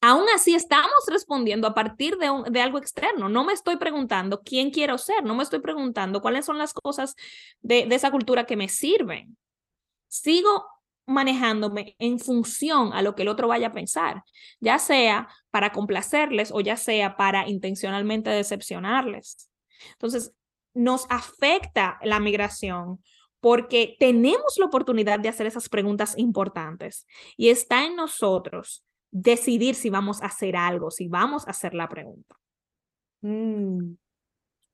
Aún así estamos respondiendo a partir de, de algo externo. No me estoy preguntando quién quiero ser, no me estoy preguntando cuáles son las cosas de, de esa cultura que me sirven. Sigo manejándome en función a lo que el otro vaya a pensar, ya sea para complacerles o ya sea para intencionalmente decepcionarles. Entonces, nos afecta la migración porque tenemos la oportunidad de hacer esas preguntas importantes y está en nosotros decidir si vamos a hacer algo, si vamos a hacer la pregunta. Mm.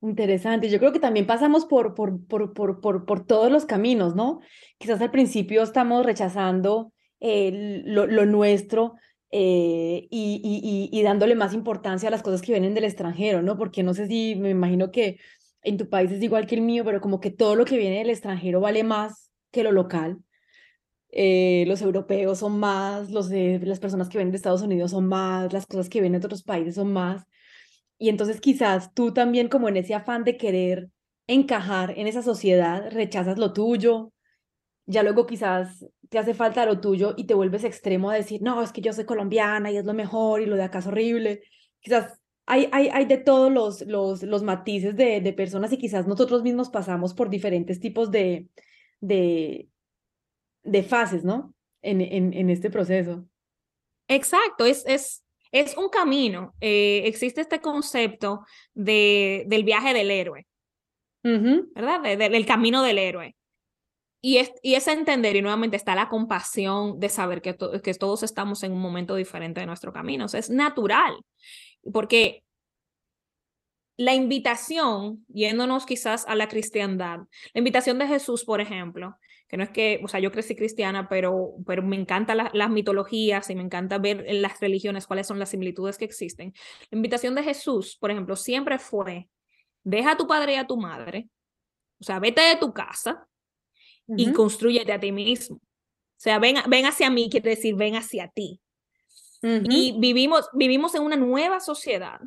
Interesante. Yo creo que también pasamos por, por, por, por, por, todos los caminos, ¿no? Quizás al principio estamos rechazando eh, lo, lo, nuestro eh, y, y, y, dándole más importancia a las cosas que vienen del extranjero, ¿no? Porque no sé si, me imagino que en tu país es igual que el mío, pero como que todo lo que viene del extranjero vale más que lo local. Eh, los europeos son más, los de las personas que vienen de Estados Unidos son más, las cosas que vienen de otros países son más. Y entonces quizás tú también como en ese afán de querer encajar en esa sociedad, rechazas lo tuyo, ya luego quizás te hace falta lo tuyo y te vuelves extremo a decir, no, es que yo soy colombiana y es lo mejor y lo de acá es horrible. Quizás hay, hay, hay de todos los, los, los matices de, de personas y quizás nosotros mismos pasamos por diferentes tipos de, de, de fases, ¿no? En, en, en este proceso. Exacto, es, es, es un camino. Eh, existe este concepto de, del viaje del héroe, ¿verdad? del camino del héroe. Y es, y es entender, y nuevamente está la compasión de saber que, que todos estamos en un momento diferente de nuestro camino. es natural, porque la invitación, yéndonos quizás a la cristiandad, la invitación de Jesús, por ejemplo, que no es que, o sea, yo crecí cristiana, pero, pero me encantan las mitologías y me encanta ver en las religiones cuáles son las similitudes que existen. La invitación de Jesús, por ejemplo, siempre fue, deja a tu padre y a tu madre, o sea, vete de tu casa y construyete a ti mismo. O sea, ven, ven hacia mí, quiere decir, ven hacia ti. Y vivimos, vivimos en una nueva sociedad,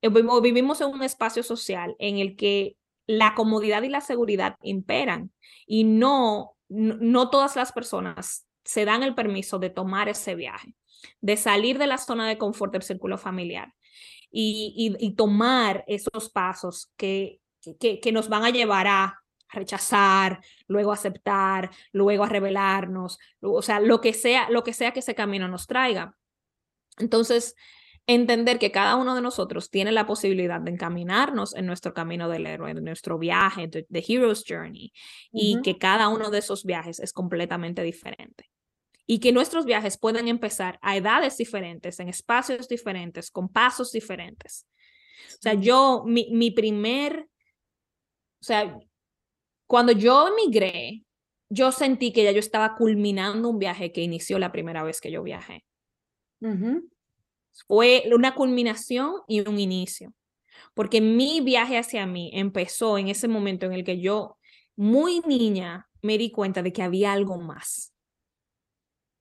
eh, vivimos en un espacio social en el que la comodidad y la seguridad imperan y no no, todas las personas se dan el permiso de tomar ese viaje, de salir de la zona de confort del círculo familiar y, tomar esos pasos que, que, nos van a llevar a rechazar, luego aceptar, luego a rebelarnos, o sea, lo que sea, lo que sea que ese camino nos traiga. Entonces, entender que cada uno de nosotros tiene la posibilidad de encaminarnos en nuestro camino del héroe, en nuestro viaje, de, Hero's Journey, y que cada uno de esos viajes es completamente diferente. Y que nuestros viajes pueden empezar a edades diferentes, en espacios diferentes, con pasos diferentes. O sea, yo, mi, mi primer, o sea, cuando yo emigré, yo sentí que ya yo estaba culminando un viaje que inició la primera vez que yo viajé. Fue una culminación y un inicio. porque mi viaje hacia mí empezó en ese momento en el que yo, muy niña, me di cuenta de que había algo más.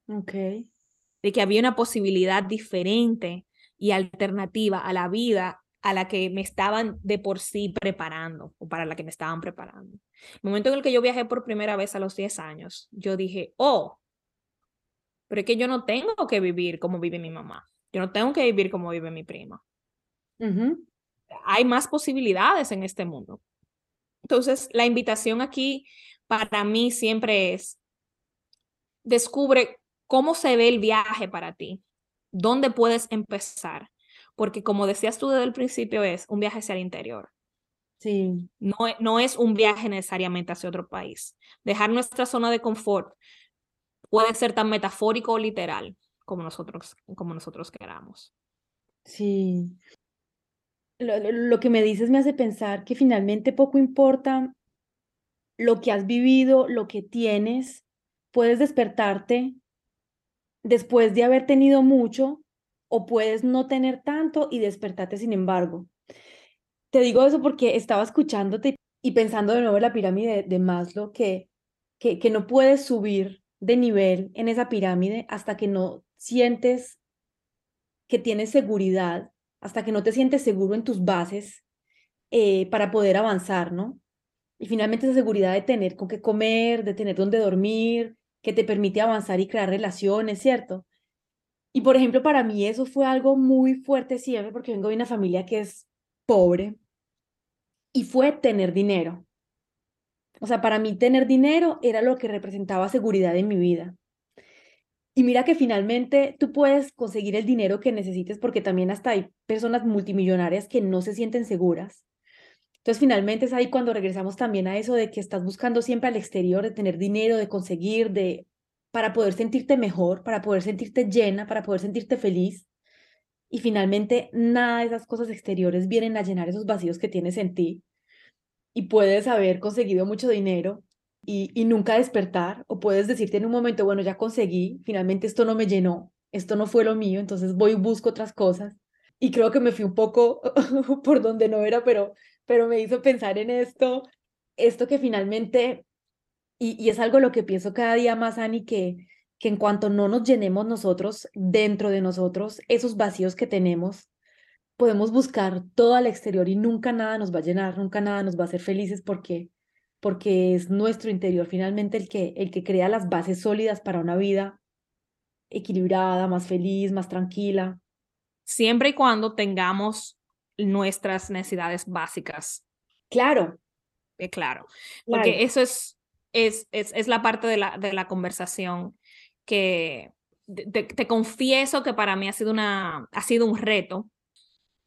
Ok. De que había una posibilidad diferente y alternativa a la vida a la que me estaban de por sí preparando o para la que me estaban preparando. El momento en el que yo viajé por primera vez a los 10 años, yo dije, oh, pero es que yo no tengo que vivir como vive mi mamá. Yo no tengo que vivir como vive mi prima. Hay más posibilidades en este mundo. Entonces, la invitación aquí para mí siempre es, descubre cómo se ve el viaje para ti, dónde puedes empezar, porque como decías tú desde el principio, es un viaje hacia el interior. Sí. No, no es un viaje necesariamente hacia otro país. Dejar nuestra zona de confort puede ser tan metafórico o literal como nosotros, como nosotros queramos. Sí. Lo, lo, que me dices me hace pensar que finalmente poco importa lo que has vivido, lo que tienes, puedes despertarte después de haber tenido mucho o puedes no tener tanto y despertarte sin embargo. Te digo eso porque estaba escuchándote y pensando de nuevo en la pirámide de, Maslow, que, que, que no puedes subir de nivel en esa pirámide hasta que no sientes que tienes seguridad, hasta que no te sientes seguro en tus bases eh, para poder avanzar, ¿no? Y finalmente esa seguridad de tener con qué comer, de tener dónde dormir, que te permite avanzar y crear relaciones, ¿cierto? Y por ejemplo, para mí eso fue algo muy fuerte siempre porque vengo de una familia que es pobre y fue tener dinero. O sea, para mí tener dinero era lo que representaba seguridad en mi vida. Y mira que finalmente tú puedes conseguir el dinero que necesites porque también hasta hay personas multimillonarias que no se sienten seguras. Entonces finalmente es ahí cuando regresamos también a eso de que estás buscando siempre al exterior, de tener dinero, de conseguir, de para poder sentirte mejor, para poder sentirte llena, para poder sentirte feliz. Y finalmente nada de esas cosas exteriores vienen a llenar esos vacíos que tienes en ti. Y puedes haber conseguido mucho dinero y, nunca despertar, o puedes decirte en un momento, bueno, ya conseguí, finalmente esto no me llenó, esto no fue lo mío, entonces voy y busco otras cosas. Y creo que me fui un poco (laughs) por donde no era, pero, pero me hizo pensar en esto, esto que finalmente, y, y es algo lo que pienso cada día más, Ani, que, que en cuanto no nos llenemos nosotros, dentro de nosotros, esos vacíos que tenemos, podemos buscar todo al exterior y nunca nada nos va a llenar, nunca nada nos va a hacer felices porque porque es nuestro interior finalmente el que, el que crea las bases sólidas para una vida equilibrada, más feliz, más tranquila. Siempre y cuando tengamos nuestras necesidades básicas. Claro. Eh, claro. Porque eso es, es, es, es, la parte de la, de la conversación que te, te, confieso que para mí ha sido, una, ha sido un reto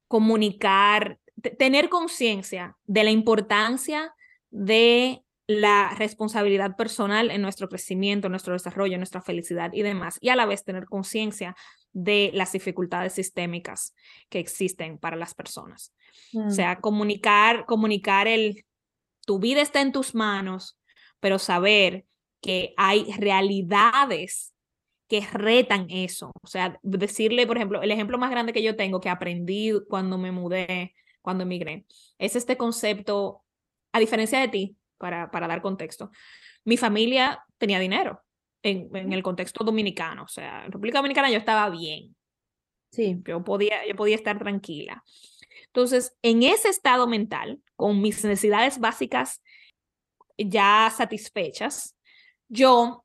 comunicar, tener conciencia de la importancia de la responsabilidad personal en nuestro crecimiento, nuestro desarrollo, nuestra felicidad y demás, y a la vez tener conciencia de las dificultades sistémicas que existen para las personas. O mm. sea, comunicar, comunicar el, tu vida está en tus manos, pero saber que hay realidades que retan eso. O sea, decirle, por ejemplo, el ejemplo más grande que yo tengo que aprendí cuando me mudé, cuando emigré, es este concepto a diferencia de ti, para, para dar contexto, mi familia tenía dinero en, en, el contexto dominicano. O sea, en República Dominicana yo estaba bien. Sí. Yo podía, yo podía estar tranquila. Entonces, en ese estado mental, con mis necesidades básicas ya satisfechas, yo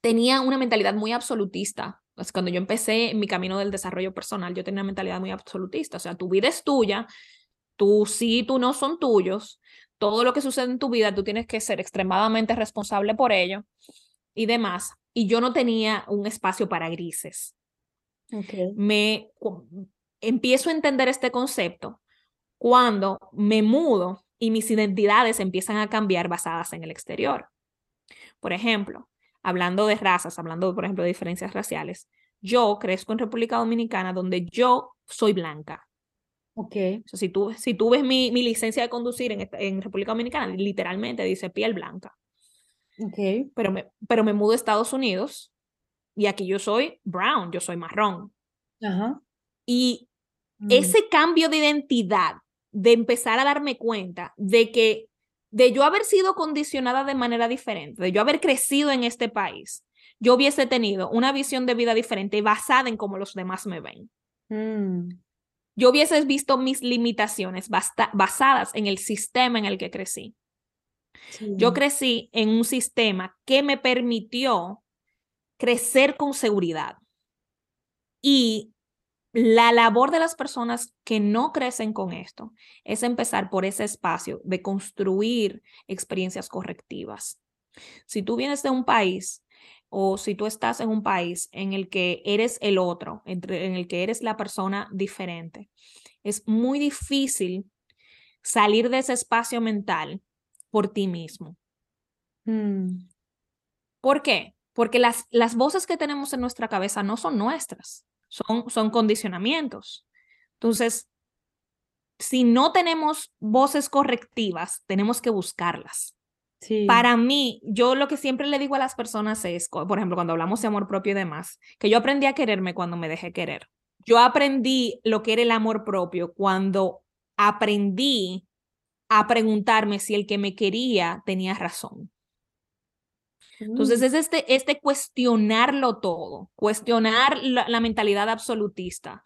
tenía una mentalidad muy absolutista. Cuando yo empecé mi camino del desarrollo personal, yo tenía una mentalidad muy absolutista. O sea, tu vida es tuya, tú sí, tú no son tuyos, todo lo que sucede en tu vida, tú tienes que ser extremadamente responsable por ello y demás. Y yo no tenía un espacio para grises. Okay. Me empiezo a entender este concepto cuando me mudo y mis identidades empiezan a cambiar basadas en el exterior. Por ejemplo, hablando de razas, hablando, por ejemplo, de diferencias raciales, yo crezco en República Dominicana donde yo soy blanca. Ok. O sea, si, tú, si tú ves mi, mi licencia de conducir en, en República Dominicana, literalmente dice piel blanca. Ok. Pero me, pero me mudo a Estados Unidos y aquí yo soy brown, yo soy marrón. Ajá. Y mm. ese cambio de identidad de empezar a darme cuenta de que de yo haber sido condicionada de manera diferente, de yo haber crecido en este país, yo hubiese tenido una visión de vida diferente basada en cómo los demás me ven. Mm. Yo hubiese visto mis limitaciones basadas en el sistema en el que crecí. Yo crecí en un sistema que me permitió crecer con seguridad. Y la labor de las personas que no crecen con esto es empezar por ese espacio de construir experiencias correctivas. Si tú vienes de un país o si tú estás en un país en el que eres el otro, en el que eres la persona diferente, es muy difícil salir de ese espacio mental por ti mismo. Mm. ¿Por qué? Porque las, las voces que tenemos en nuestra cabeza no son nuestras, son, son condicionamientos. Entonces, si no tenemos voces correctivas, tenemos que buscarlas. Para mí, yo lo que siempre le digo a las personas es, por ejemplo, cuando hablamos de amor propio y demás, que yo aprendí a quererme cuando me dejé querer. Yo aprendí lo que era el amor propio cuando aprendí a preguntarme si el que me quería tenía razón. Entonces mm. es este, este cuestionarlo todo, cuestionar la, mentalidad absolutista.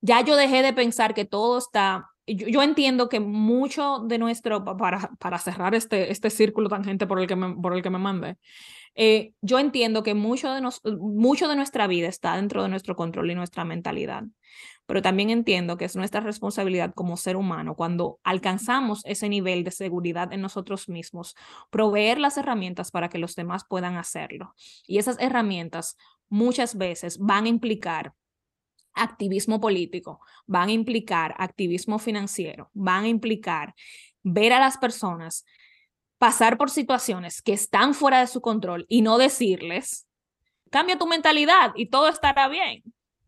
Ya yo dejé de pensar que todo está, yo, entiendo que mucho de nuestro, para, para cerrar este, este círculo tangente por el que me, por el que me mandé, eh, yo entiendo que mucho de, nos, mucho de nuestra vida está dentro de nuestro control y nuestra mentalidad pero también entiendo que es nuestra responsabilidad como ser humano cuando alcanzamos ese nivel de seguridad en nosotros mismos, proveer las herramientas para que los demás puedan hacerlo. Y esas herramientas muchas veces van a implicar activismo político, van a implicar activismo financiero, van a implicar ver a las personas pasar por situaciones que están fuera de su control y no decirles, cambia tu mentalidad y todo estará bien.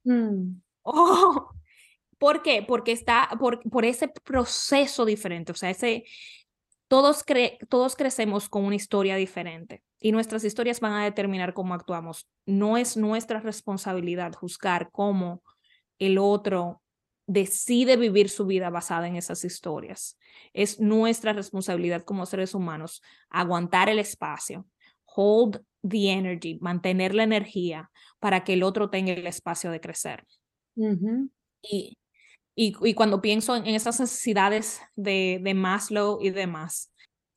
Mm. Oh, (laughs) ¿Por qué? Porque está por, por ese proceso diferente, o sea, ese, todos, cre todos crecemos con una historia diferente y nuestras historias van a determinar cómo actuamos. No es nuestra responsabilidad juzgar cómo el otro decide vivir su vida basada en esas historias. Es nuestra responsabilidad como seres humanos aguantar el espacio, hold the energy, mantener la energía para que el otro tenga el espacio de crecer y, y, cuando pienso en esas necesidades de, de Maslow y demás,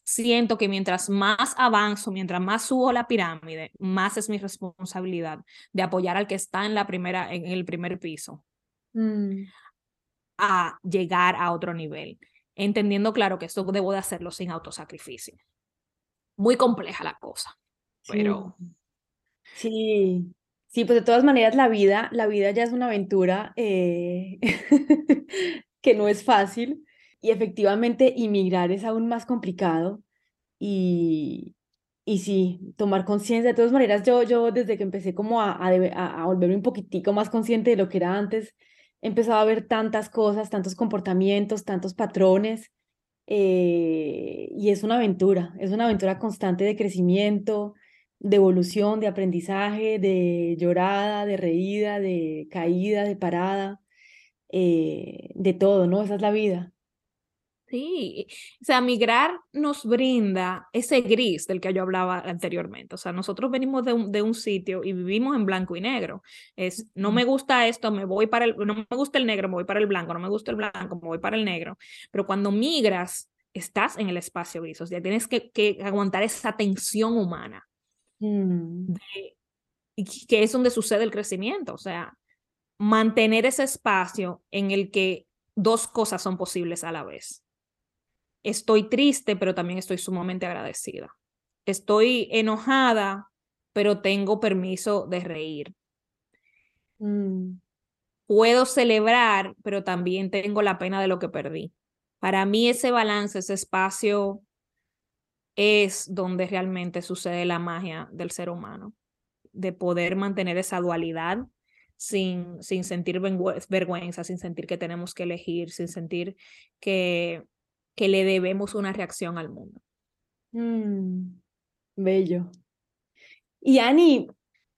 siento que mientras más avanzo, mientras más subo la pirámide, más es mi responsabilidad de apoyar al que está en la primera, en el primer piso, mm. a llegar a otro nivel, entendiendo claro que esto debo de hacerlo sin autosacrificio. Muy compleja la cosa, pero sí. Sí, pues de todas maneras la vida, la vida ya es una aventura eh, (laughs) que no es fácil y efectivamente inmigrar es aún más complicado y, y sí, tomar conciencia. De todas maneras, yo, yo desde que empecé como a, a, a, volverme un poquitico más consciente de lo que era antes, he empezado a ver tantas cosas, tantos comportamientos, tantos patrones eh, y es una aventura, es una aventura constante de crecimiento, de evolución, de aprendizaje, de llorada, de reída, de caída, de parada, eh, de todo, ¿no? Esa es la vida. Sí, o sea, migrar nos brinda ese gris del que yo hablaba anteriormente. O sea, nosotros venimos de un, de un sitio y vivimos en blanco y negro. Es, no me gusta esto, me voy para el, no me gusta el negro, me voy para el blanco, no me gusta el blanco, me voy para el negro. Pero cuando migras, estás en el espacio gris, o sea, tienes que, que aguantar esa tensión humana. Mm. y que es donde sucede el crecimiento, o sea, mantener ese espacio en el que dos cosas son posibles a la vez. Estoy triste, pero también estoy sumamente agradecida. Estoy enojada, pero tengo permiso de reír. Mm. Puedo celebrar, pero también tengo la pena de lo que perdí. Para mí ese balance, ese espacio es donde realmente sucede la magia del ser humano, de poder mantener esa dualidad sin, sin sentir vergüenza, sin sentir que tenemos que elegir, sin sentir que, que le debemos una reacción al mundo. Mm, bello. Y Ani,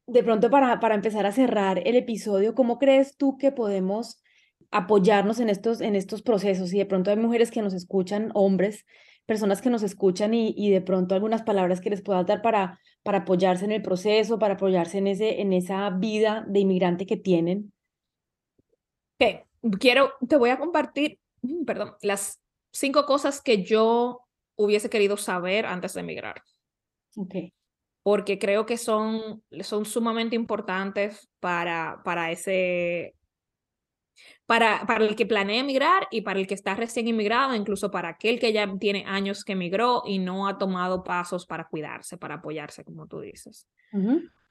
de pronto para, para empezar a cerrar el episodio, ¿cómo crees tú que podemos apoyarnos en estos, en estos procesos. Y de pronto hay mujeres que nos escuchan, hombres, personas que nos escuchan y, y de pronto algunas palabras que les puedas dar para, para apoyarse en el proceso, para apoyarse en, ese, en esa vida de inmigrante que tienen. Okay. Quiero, te voy a compartir, (clears throat) perdón, las cinco cosas que yo hubiese querido saber antes de emigrar. Okay. Porque creo que son, son sumamente importantes para, para ese, para, para el que planea emigrar y para el que está recién inmigrado, incluso para aquel que ya tiene años que emigró y no ha tomado pasos para cuidarse, para apoyarse, como tú dices.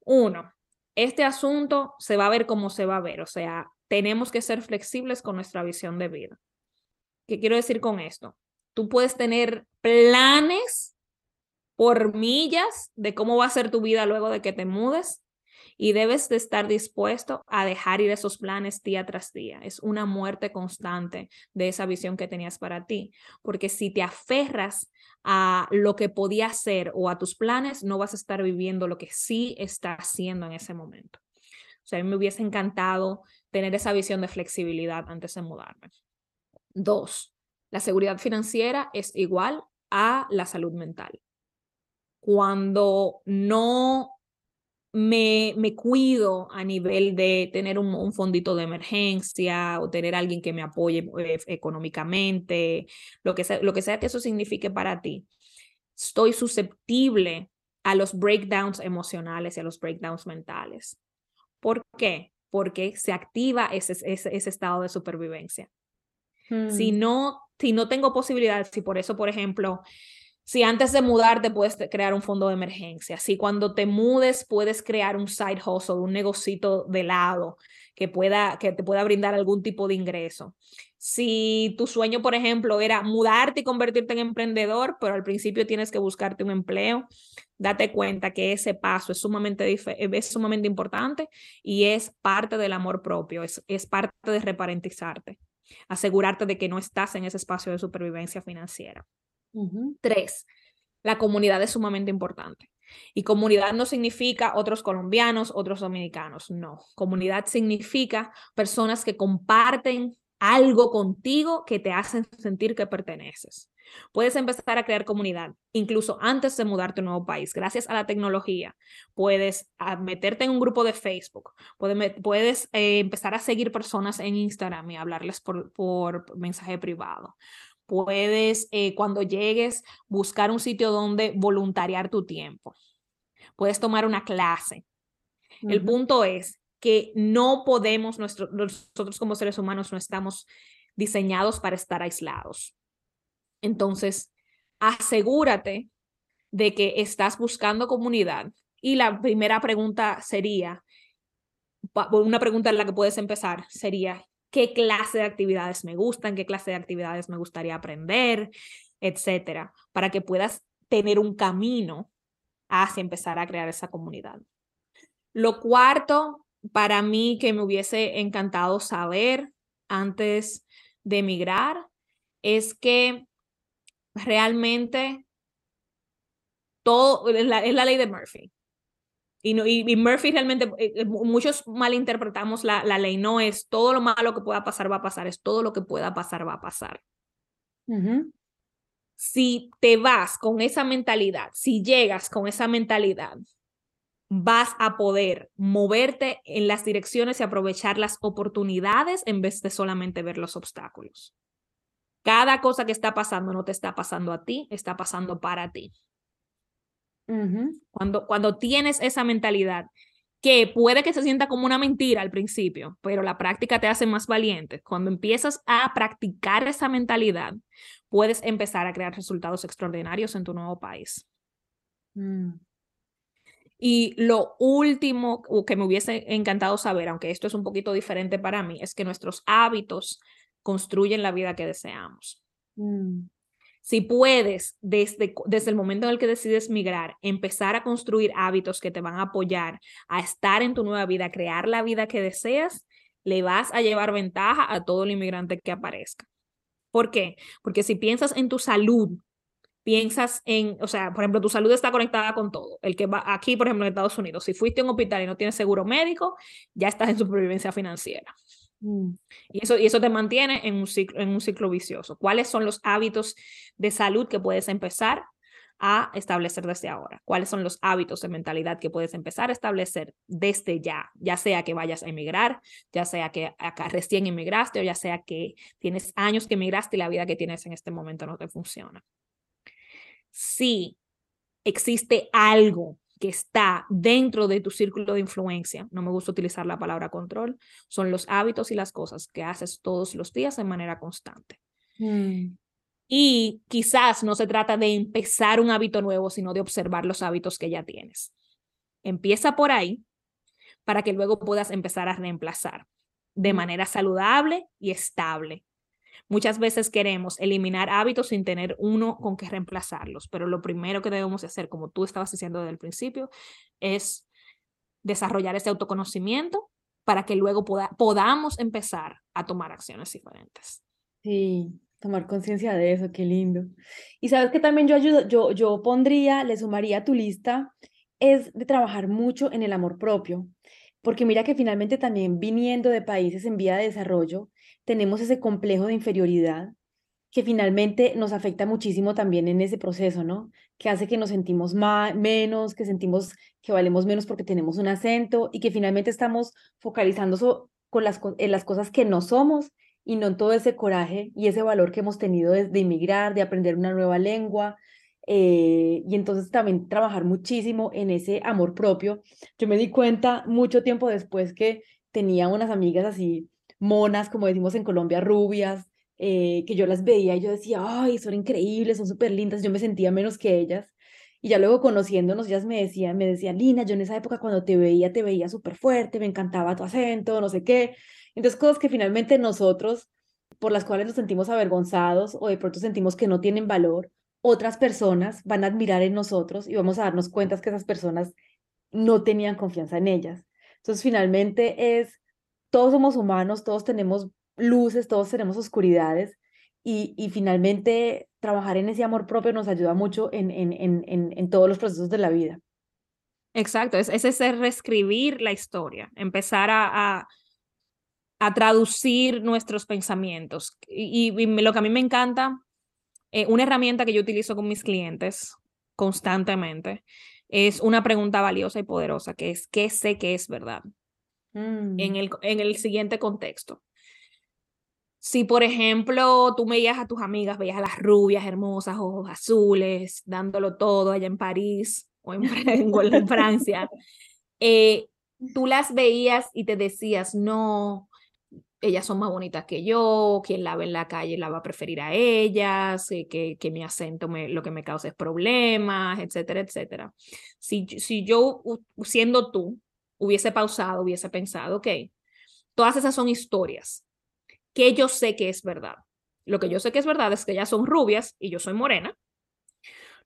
Uno, este asunto se va a ver como se va a ver, o sea, tenemos que ser flexibles con nuestra visión de vida. ¿Qué quiero decir con esto? Tú puedes tener planes por millas de cómo va a ser tu vida luego de que te mudes, y debes de estar dispuesto a dejar ir esos planes día tras día. Es una muerte constante de esa visión que tenías para ti, porque si te aferras a lo que podía ser o a tus planes, no vas a estar viviendo lo que sí estás haciendo en ese momento. O sea, a mí me hubiese encantado tener esa visión de flexibilidad antes de mudarme. Dos, la seguridad financiera es igual a la salud mental. Cuando no me, me cuido a nivel de tener un, fondito de emergencia o tener alguien que me apoye eh, económicamente, lo que, sea, lo que sea que eso signifique para ti. Estoy susceptible a los breakdowns emocionales y a los breakdowns mentales. ¿Por qué? Porque se activa ese, ese estado de supervivencia. Si, hmm. no, si no tengo posibilidad, si por eso, por ejemplo, si antes de mudarte puedes crear un fondo de emergencia, si cuando te mudes puedes crear un side hustle, un negocito de lado que, pueda, que te pueda brindar algún tipo de ingreso. Si tu sueño, por ejemplo, era mudarte y convertirte en emprendedor, pero al principio tienes que buscarte un empleo, date cuenta que ese paso es sumamente, es sumamente importante y es parte del amor propio, es, es parte de reparentizarte, asegurarte de que no estás en ese espacio de supervivencia financiera. Tres, la comunidad es sumamente importante. Y comunidad no significa otros colombianos, otros dominicanos, no. Comunidad significa personas que comparten algo contigo que te hacen sentir que perteneces. Puedes empezar a crear comunidad incluso antes de mudarte a un nuevo país. Gracias a la tecnología, puedes ah, meterte en un grupo de Facebook, puedes, puedes eh, empezar a seguir personas en Instagram y hablarles por, por mensaje privado Puedes, eh, cuando llegues, buscar un sitio donde voluntariar tu tiempo. Puedes tomar una clase. El punto es que no podemos, nosotros como seres humanos no estamos diseñados para estar aislados. Entonces, asegúrate de que estás buscando comunidad. Y la primera pregunta sería, una pregunta en la que puedes empezar sería, qué clase de actividades me gustan, qué clase de actividades me gustaría aprender, etcétera, para que puedas tener un camino hacia empezar a crear esa comunidad. Lo cuarto, para mí, que me hubiese encantado saber antes de emigrar, es que realmente todo es la, es la ley de Murphy. Y, Murphy realmente, eh, eh, muchos malinterpretamos la, la, ley, no es todo lo malo que pueda pasar va a pasar, es todo lo que pueda pasar va a pasar. Si te vas con esa mentalidad, si llegas con esa mentalidad, vas a poder moverte en las direcciones y aprovechar las oportunidades en vez de solamente ver los obstáculos. Cada cosa que está pasando no te está pasando a ti, está pasando para ti cuando, cuando tienes esa mentalidad, que puede que se sienta como una mentira al principio, pero la práctica te hace más valiente. Cuando empiezas a practicar esa mentalidad, puedes empezar a crear resultados extraordinarios en tu nuevo país. Mm. Y lo último que me hubiese encantado saber, aunque esto es un poquito diferente para mí, es que nuestros hábitos construyen la vida que deseamos. Mm. Si puedes, desde, desde el momento en el que decides migrar, empezar a construir hábitos que te van a apoyar a estar en tu nueva vida, crear la vida que deseas, le vas a llevar ventaja a todo el inmigrante que aparezca. ¿Por qué? Porque si piensas en tu salud, piensas en, o sea, por ejemplo, tu salud está conectada con todo. El que va aquí, por ejemplo, en Estados Unidos, si fuiste a un hospital y no tienes seguro médico, ya estás en supervivencia financiera. Mm. Y, eso, y eso te mantiene en un, ciclo, en un ciclo vicioso. ¿Cuáles son los hábitos de salud que puedes empezar a establecer desde ahora? ¿Cuáles son los hábitos de mentalidad que puedes empezar a establecer desde ya? Ya sea que vayas a emigrar, ya sea que acá recién emigraste o ya sea que tienes años que emigraste y la vida que tienes en este momento no te funciona. Si existe algo que está dentro de tu círculo de influencia, no me gusta utilizar la palabra control, son los hábitos y las cosas que haces todos los días de manera constante. Mm. Y quizás no se trata de empezar un hábito nuevo, sino de observar los hábitos que ya tienes. Empieza por ahí para que luego puedas empezar a reemplazar de manera saludable y estable. Muchas veces queremos eliminar hábitos sin tener uno con que reemplazarlos, pero lo primero que debemos hacer, como tú estabas diciendo desde el principio, es desarrollar ese autoconocimiento para que luego podamos empezar a tomar acciones diferentes. Sí, tomar conciencia de eso, qué lindo. Y sabes que también yo ayudo, yo, yo pondría, le sumaría a tu lista, es de trabajar mucho en el amor propio, porque mira que finalmente también viniendo de países en vía de desarrollo, tenemos ese complejo de inferioridad que finalmente nos afecta muchísimo también en ese proceso, ¿no? Que hace que nos sentimos menos, que sentimos que valemos menos porque tenemos un acento y que finalmente estamos focalizando con las, en las cosas que no somos y no en todo ese coraje y ese valor que hemos tenido de, de inmigrar, de aprender una nueva lengua. Eh, y entonces también trabajar muchísimo en ese amor propio. Yo me di cuenta mucho tiempo después que tenía unas amigas así monas, como decimos en Colombia, rubias, eh, que yo las veía y yo decía, ay, son increíbles, son súper lindas, yo me sentía menos que ellas. Y ya luego conociéndonos, ellas me decían, me decían, Lina, yo en esa época cuando te veía, te veía súper fuerte, me encantaba tu acento, no sé qué. Entonces, cosas que finalmente nosotros, por las cuales nos sentimos avergonzados o de pronto sentimos que no tienen valor, otras personas van a admirar en nosotros y vamos a darnos cuenta que esas personas no tenían confianza en ellas. Entonces, finalmente es todos somos humanos, todos tenemos luces, todos tenemos oscuridades y, y finalmente trabajar en ese amor propio nos ayuda mucho en, en, en, en todos los procesos de la vida. Exacto, es, ese reescribir la historia, empezar a, a, a traducir nuestros pensamientos. Y, y, lo que a mí me encanta, eh, una herramienta que yo utilizo con mis clientes constantemente, es una pregunta valiosa y poderosa, que es, ¿qué sé que es verdad? en, mm. el, en el siguiente contexto. Si, por ejemplo, tú veías a tus amigas, veías a las rubias, hermosas, ojos azules, dándolo todo allá en París o en, en (laughs) Francia, eh, tú las veías y te decías, no, ellas son más bonitas que yo, quien la ve en la calle la va a preferir a ellas, eh, que, que mi acento me, lo que me causa es problemas, etcétera, etcétera. Si, si yo, siendo tú, hubiese pausado, hubiese pensado, ok, todas esas son historias que yo sé que es verdad. Lo que yo sé que es verdad es que ellas son rubias y yo soy morena.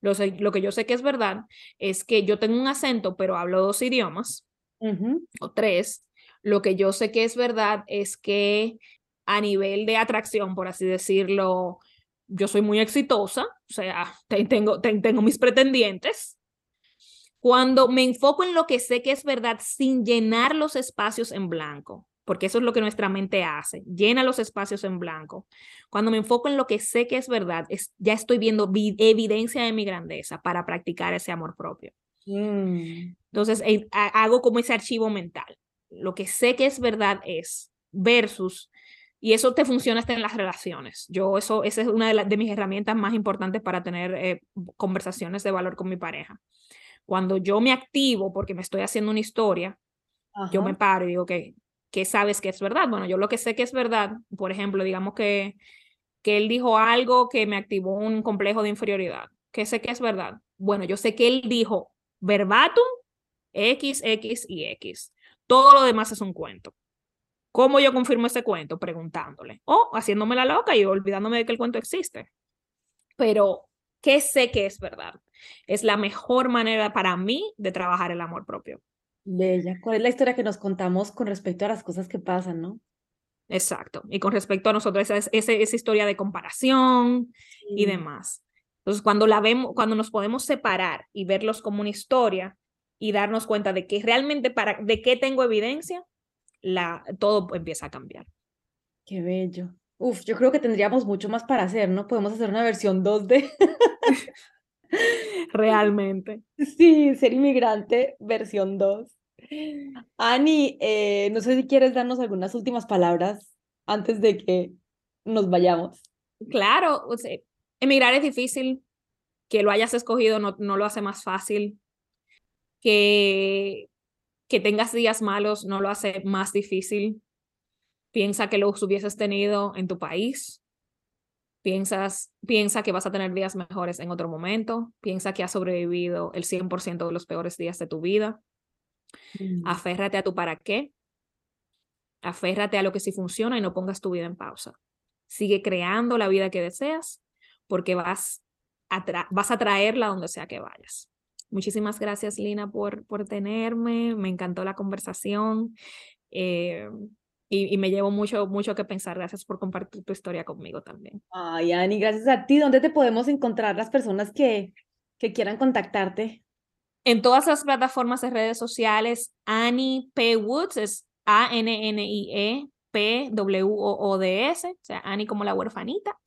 Lo, lo que yo sé que es verdad es que yo tengo un acento, pero hablo dos idiomas o tres. Lo que yo sé que es verdad es que a nivel de atracción, por así decirlo, yo soy muy exitosa, o sea, tengo, tengo mis pretendientes, cuando me enfoco en lo que sé que es verdad sin llenar los espacios en blanco, porque eso es lo que nuestra mente hace, llena los espacios en blanco. Cuando me enfoco en lo que sé que es verdad, es, ya estoy viendo evidencia de mi grandeza para practicar ese amor propio. Mm. Entonces, eh, hago como ese archivo mental. Lo que sé que es verdad es versus y eso te funciona hasta en las relaciones. Yo, eso, esa es una de, de mis herramientas más importantes para tener eh, conversaciones de valor con mi pareja. Cuando yo me activo porque me estoy haciendo una historia, yo me paro y digo, que ¿qué sabes que es verdad? Bueno, yo lo que sé que es verdad, por ejemplo, digamos que, que él dijo algo que me activó un complejo de inferioridad. ¿Qué sé que es verdad? Bueno, yo sé que él dijo verbatim X, X y X. Todo lo demás es un cuento. ¿Cómo yo confirmo ese cuento? Preguntándole o haciéndome la loca y olvidándome de que el cuento existe. Pero, ¿qué sé que es verdad? Es la mejor manera para mí de trabajar el amor propio. Bella. ¿Cuál es la historia que nos contamos con respecto a las cosas que pasan, no? Exacto. Y con respecto a nosotros, esa, esa, esa historia de comparación y demás. Entonces, cuando la vemos, cuando nos podemos separar y verlos como una historia y darnos cuenta de que realmente para, de qué tengo evidencia, la, todo empieza a cambiar. Qué bello. Uf, yo creo que tendríamos mucho más para hacer, ¿no? Podemos hacer una versión 2D. (laughs) Realmente. (laughs) Sí, ser inmigrante versión 2. Ani, eh, no sé si quieres darnos algunas últimas palabras antes de que nos vayamos. Claro, emigrar es difícil, que lo hayas escogido no, no lo hace más fácil, que, que tengas días malos no lo hace más difícil. Piensa que los hubieses tenido en tu país. Piensas, piensa que vas a tener días mejores en otro momento. Piensa que has sobrevivido el 100% de los peores días de tu vida. Mm. Aférrate a tu para qué. Aférrate a lo que sí funciona y no pongas tu vida en pausa. Sigue creando la vida que deseas porque vas a, vas a traerla donde sea que vayas. Muchísimas gracias, Lina, por, por tenerme. Me encantó la conversación. Eh, y, me llevo mucho, mucho que pensar. Gracias por compartir tu historia conmigo también. Ay, Ani, gracias a ti. ¿Dónde te podemos encontrar las personas que, que quieran contactarte? En todas las plataformas de redes sociales, Annie P. Woods es A-N-N-I-E P-W-O-O-D-S, o sea, Annie como la huerfanita.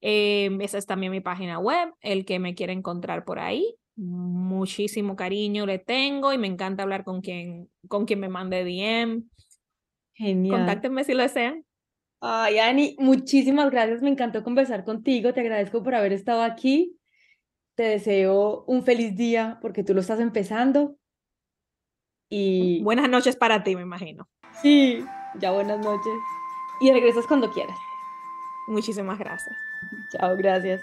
Em, esa es también mi página web, el que me quiere encontrar por ahí. Muchísimo cariño le tengo y me encanta hablar con quien, con quien me mande DM. Genial. Contáctenme si lo desean. Ay, Ani, muchísimas gracias. Me encantó conversar contigo. Te agradezco por haber estado aquí. Te deseo un feliz día porque tú lo estás empezando. Y buenas noches para ti, me imagino. Sí, ya buenas noches. Y regresas cuando quieras. Muchísimas gracias. Chao, gracias.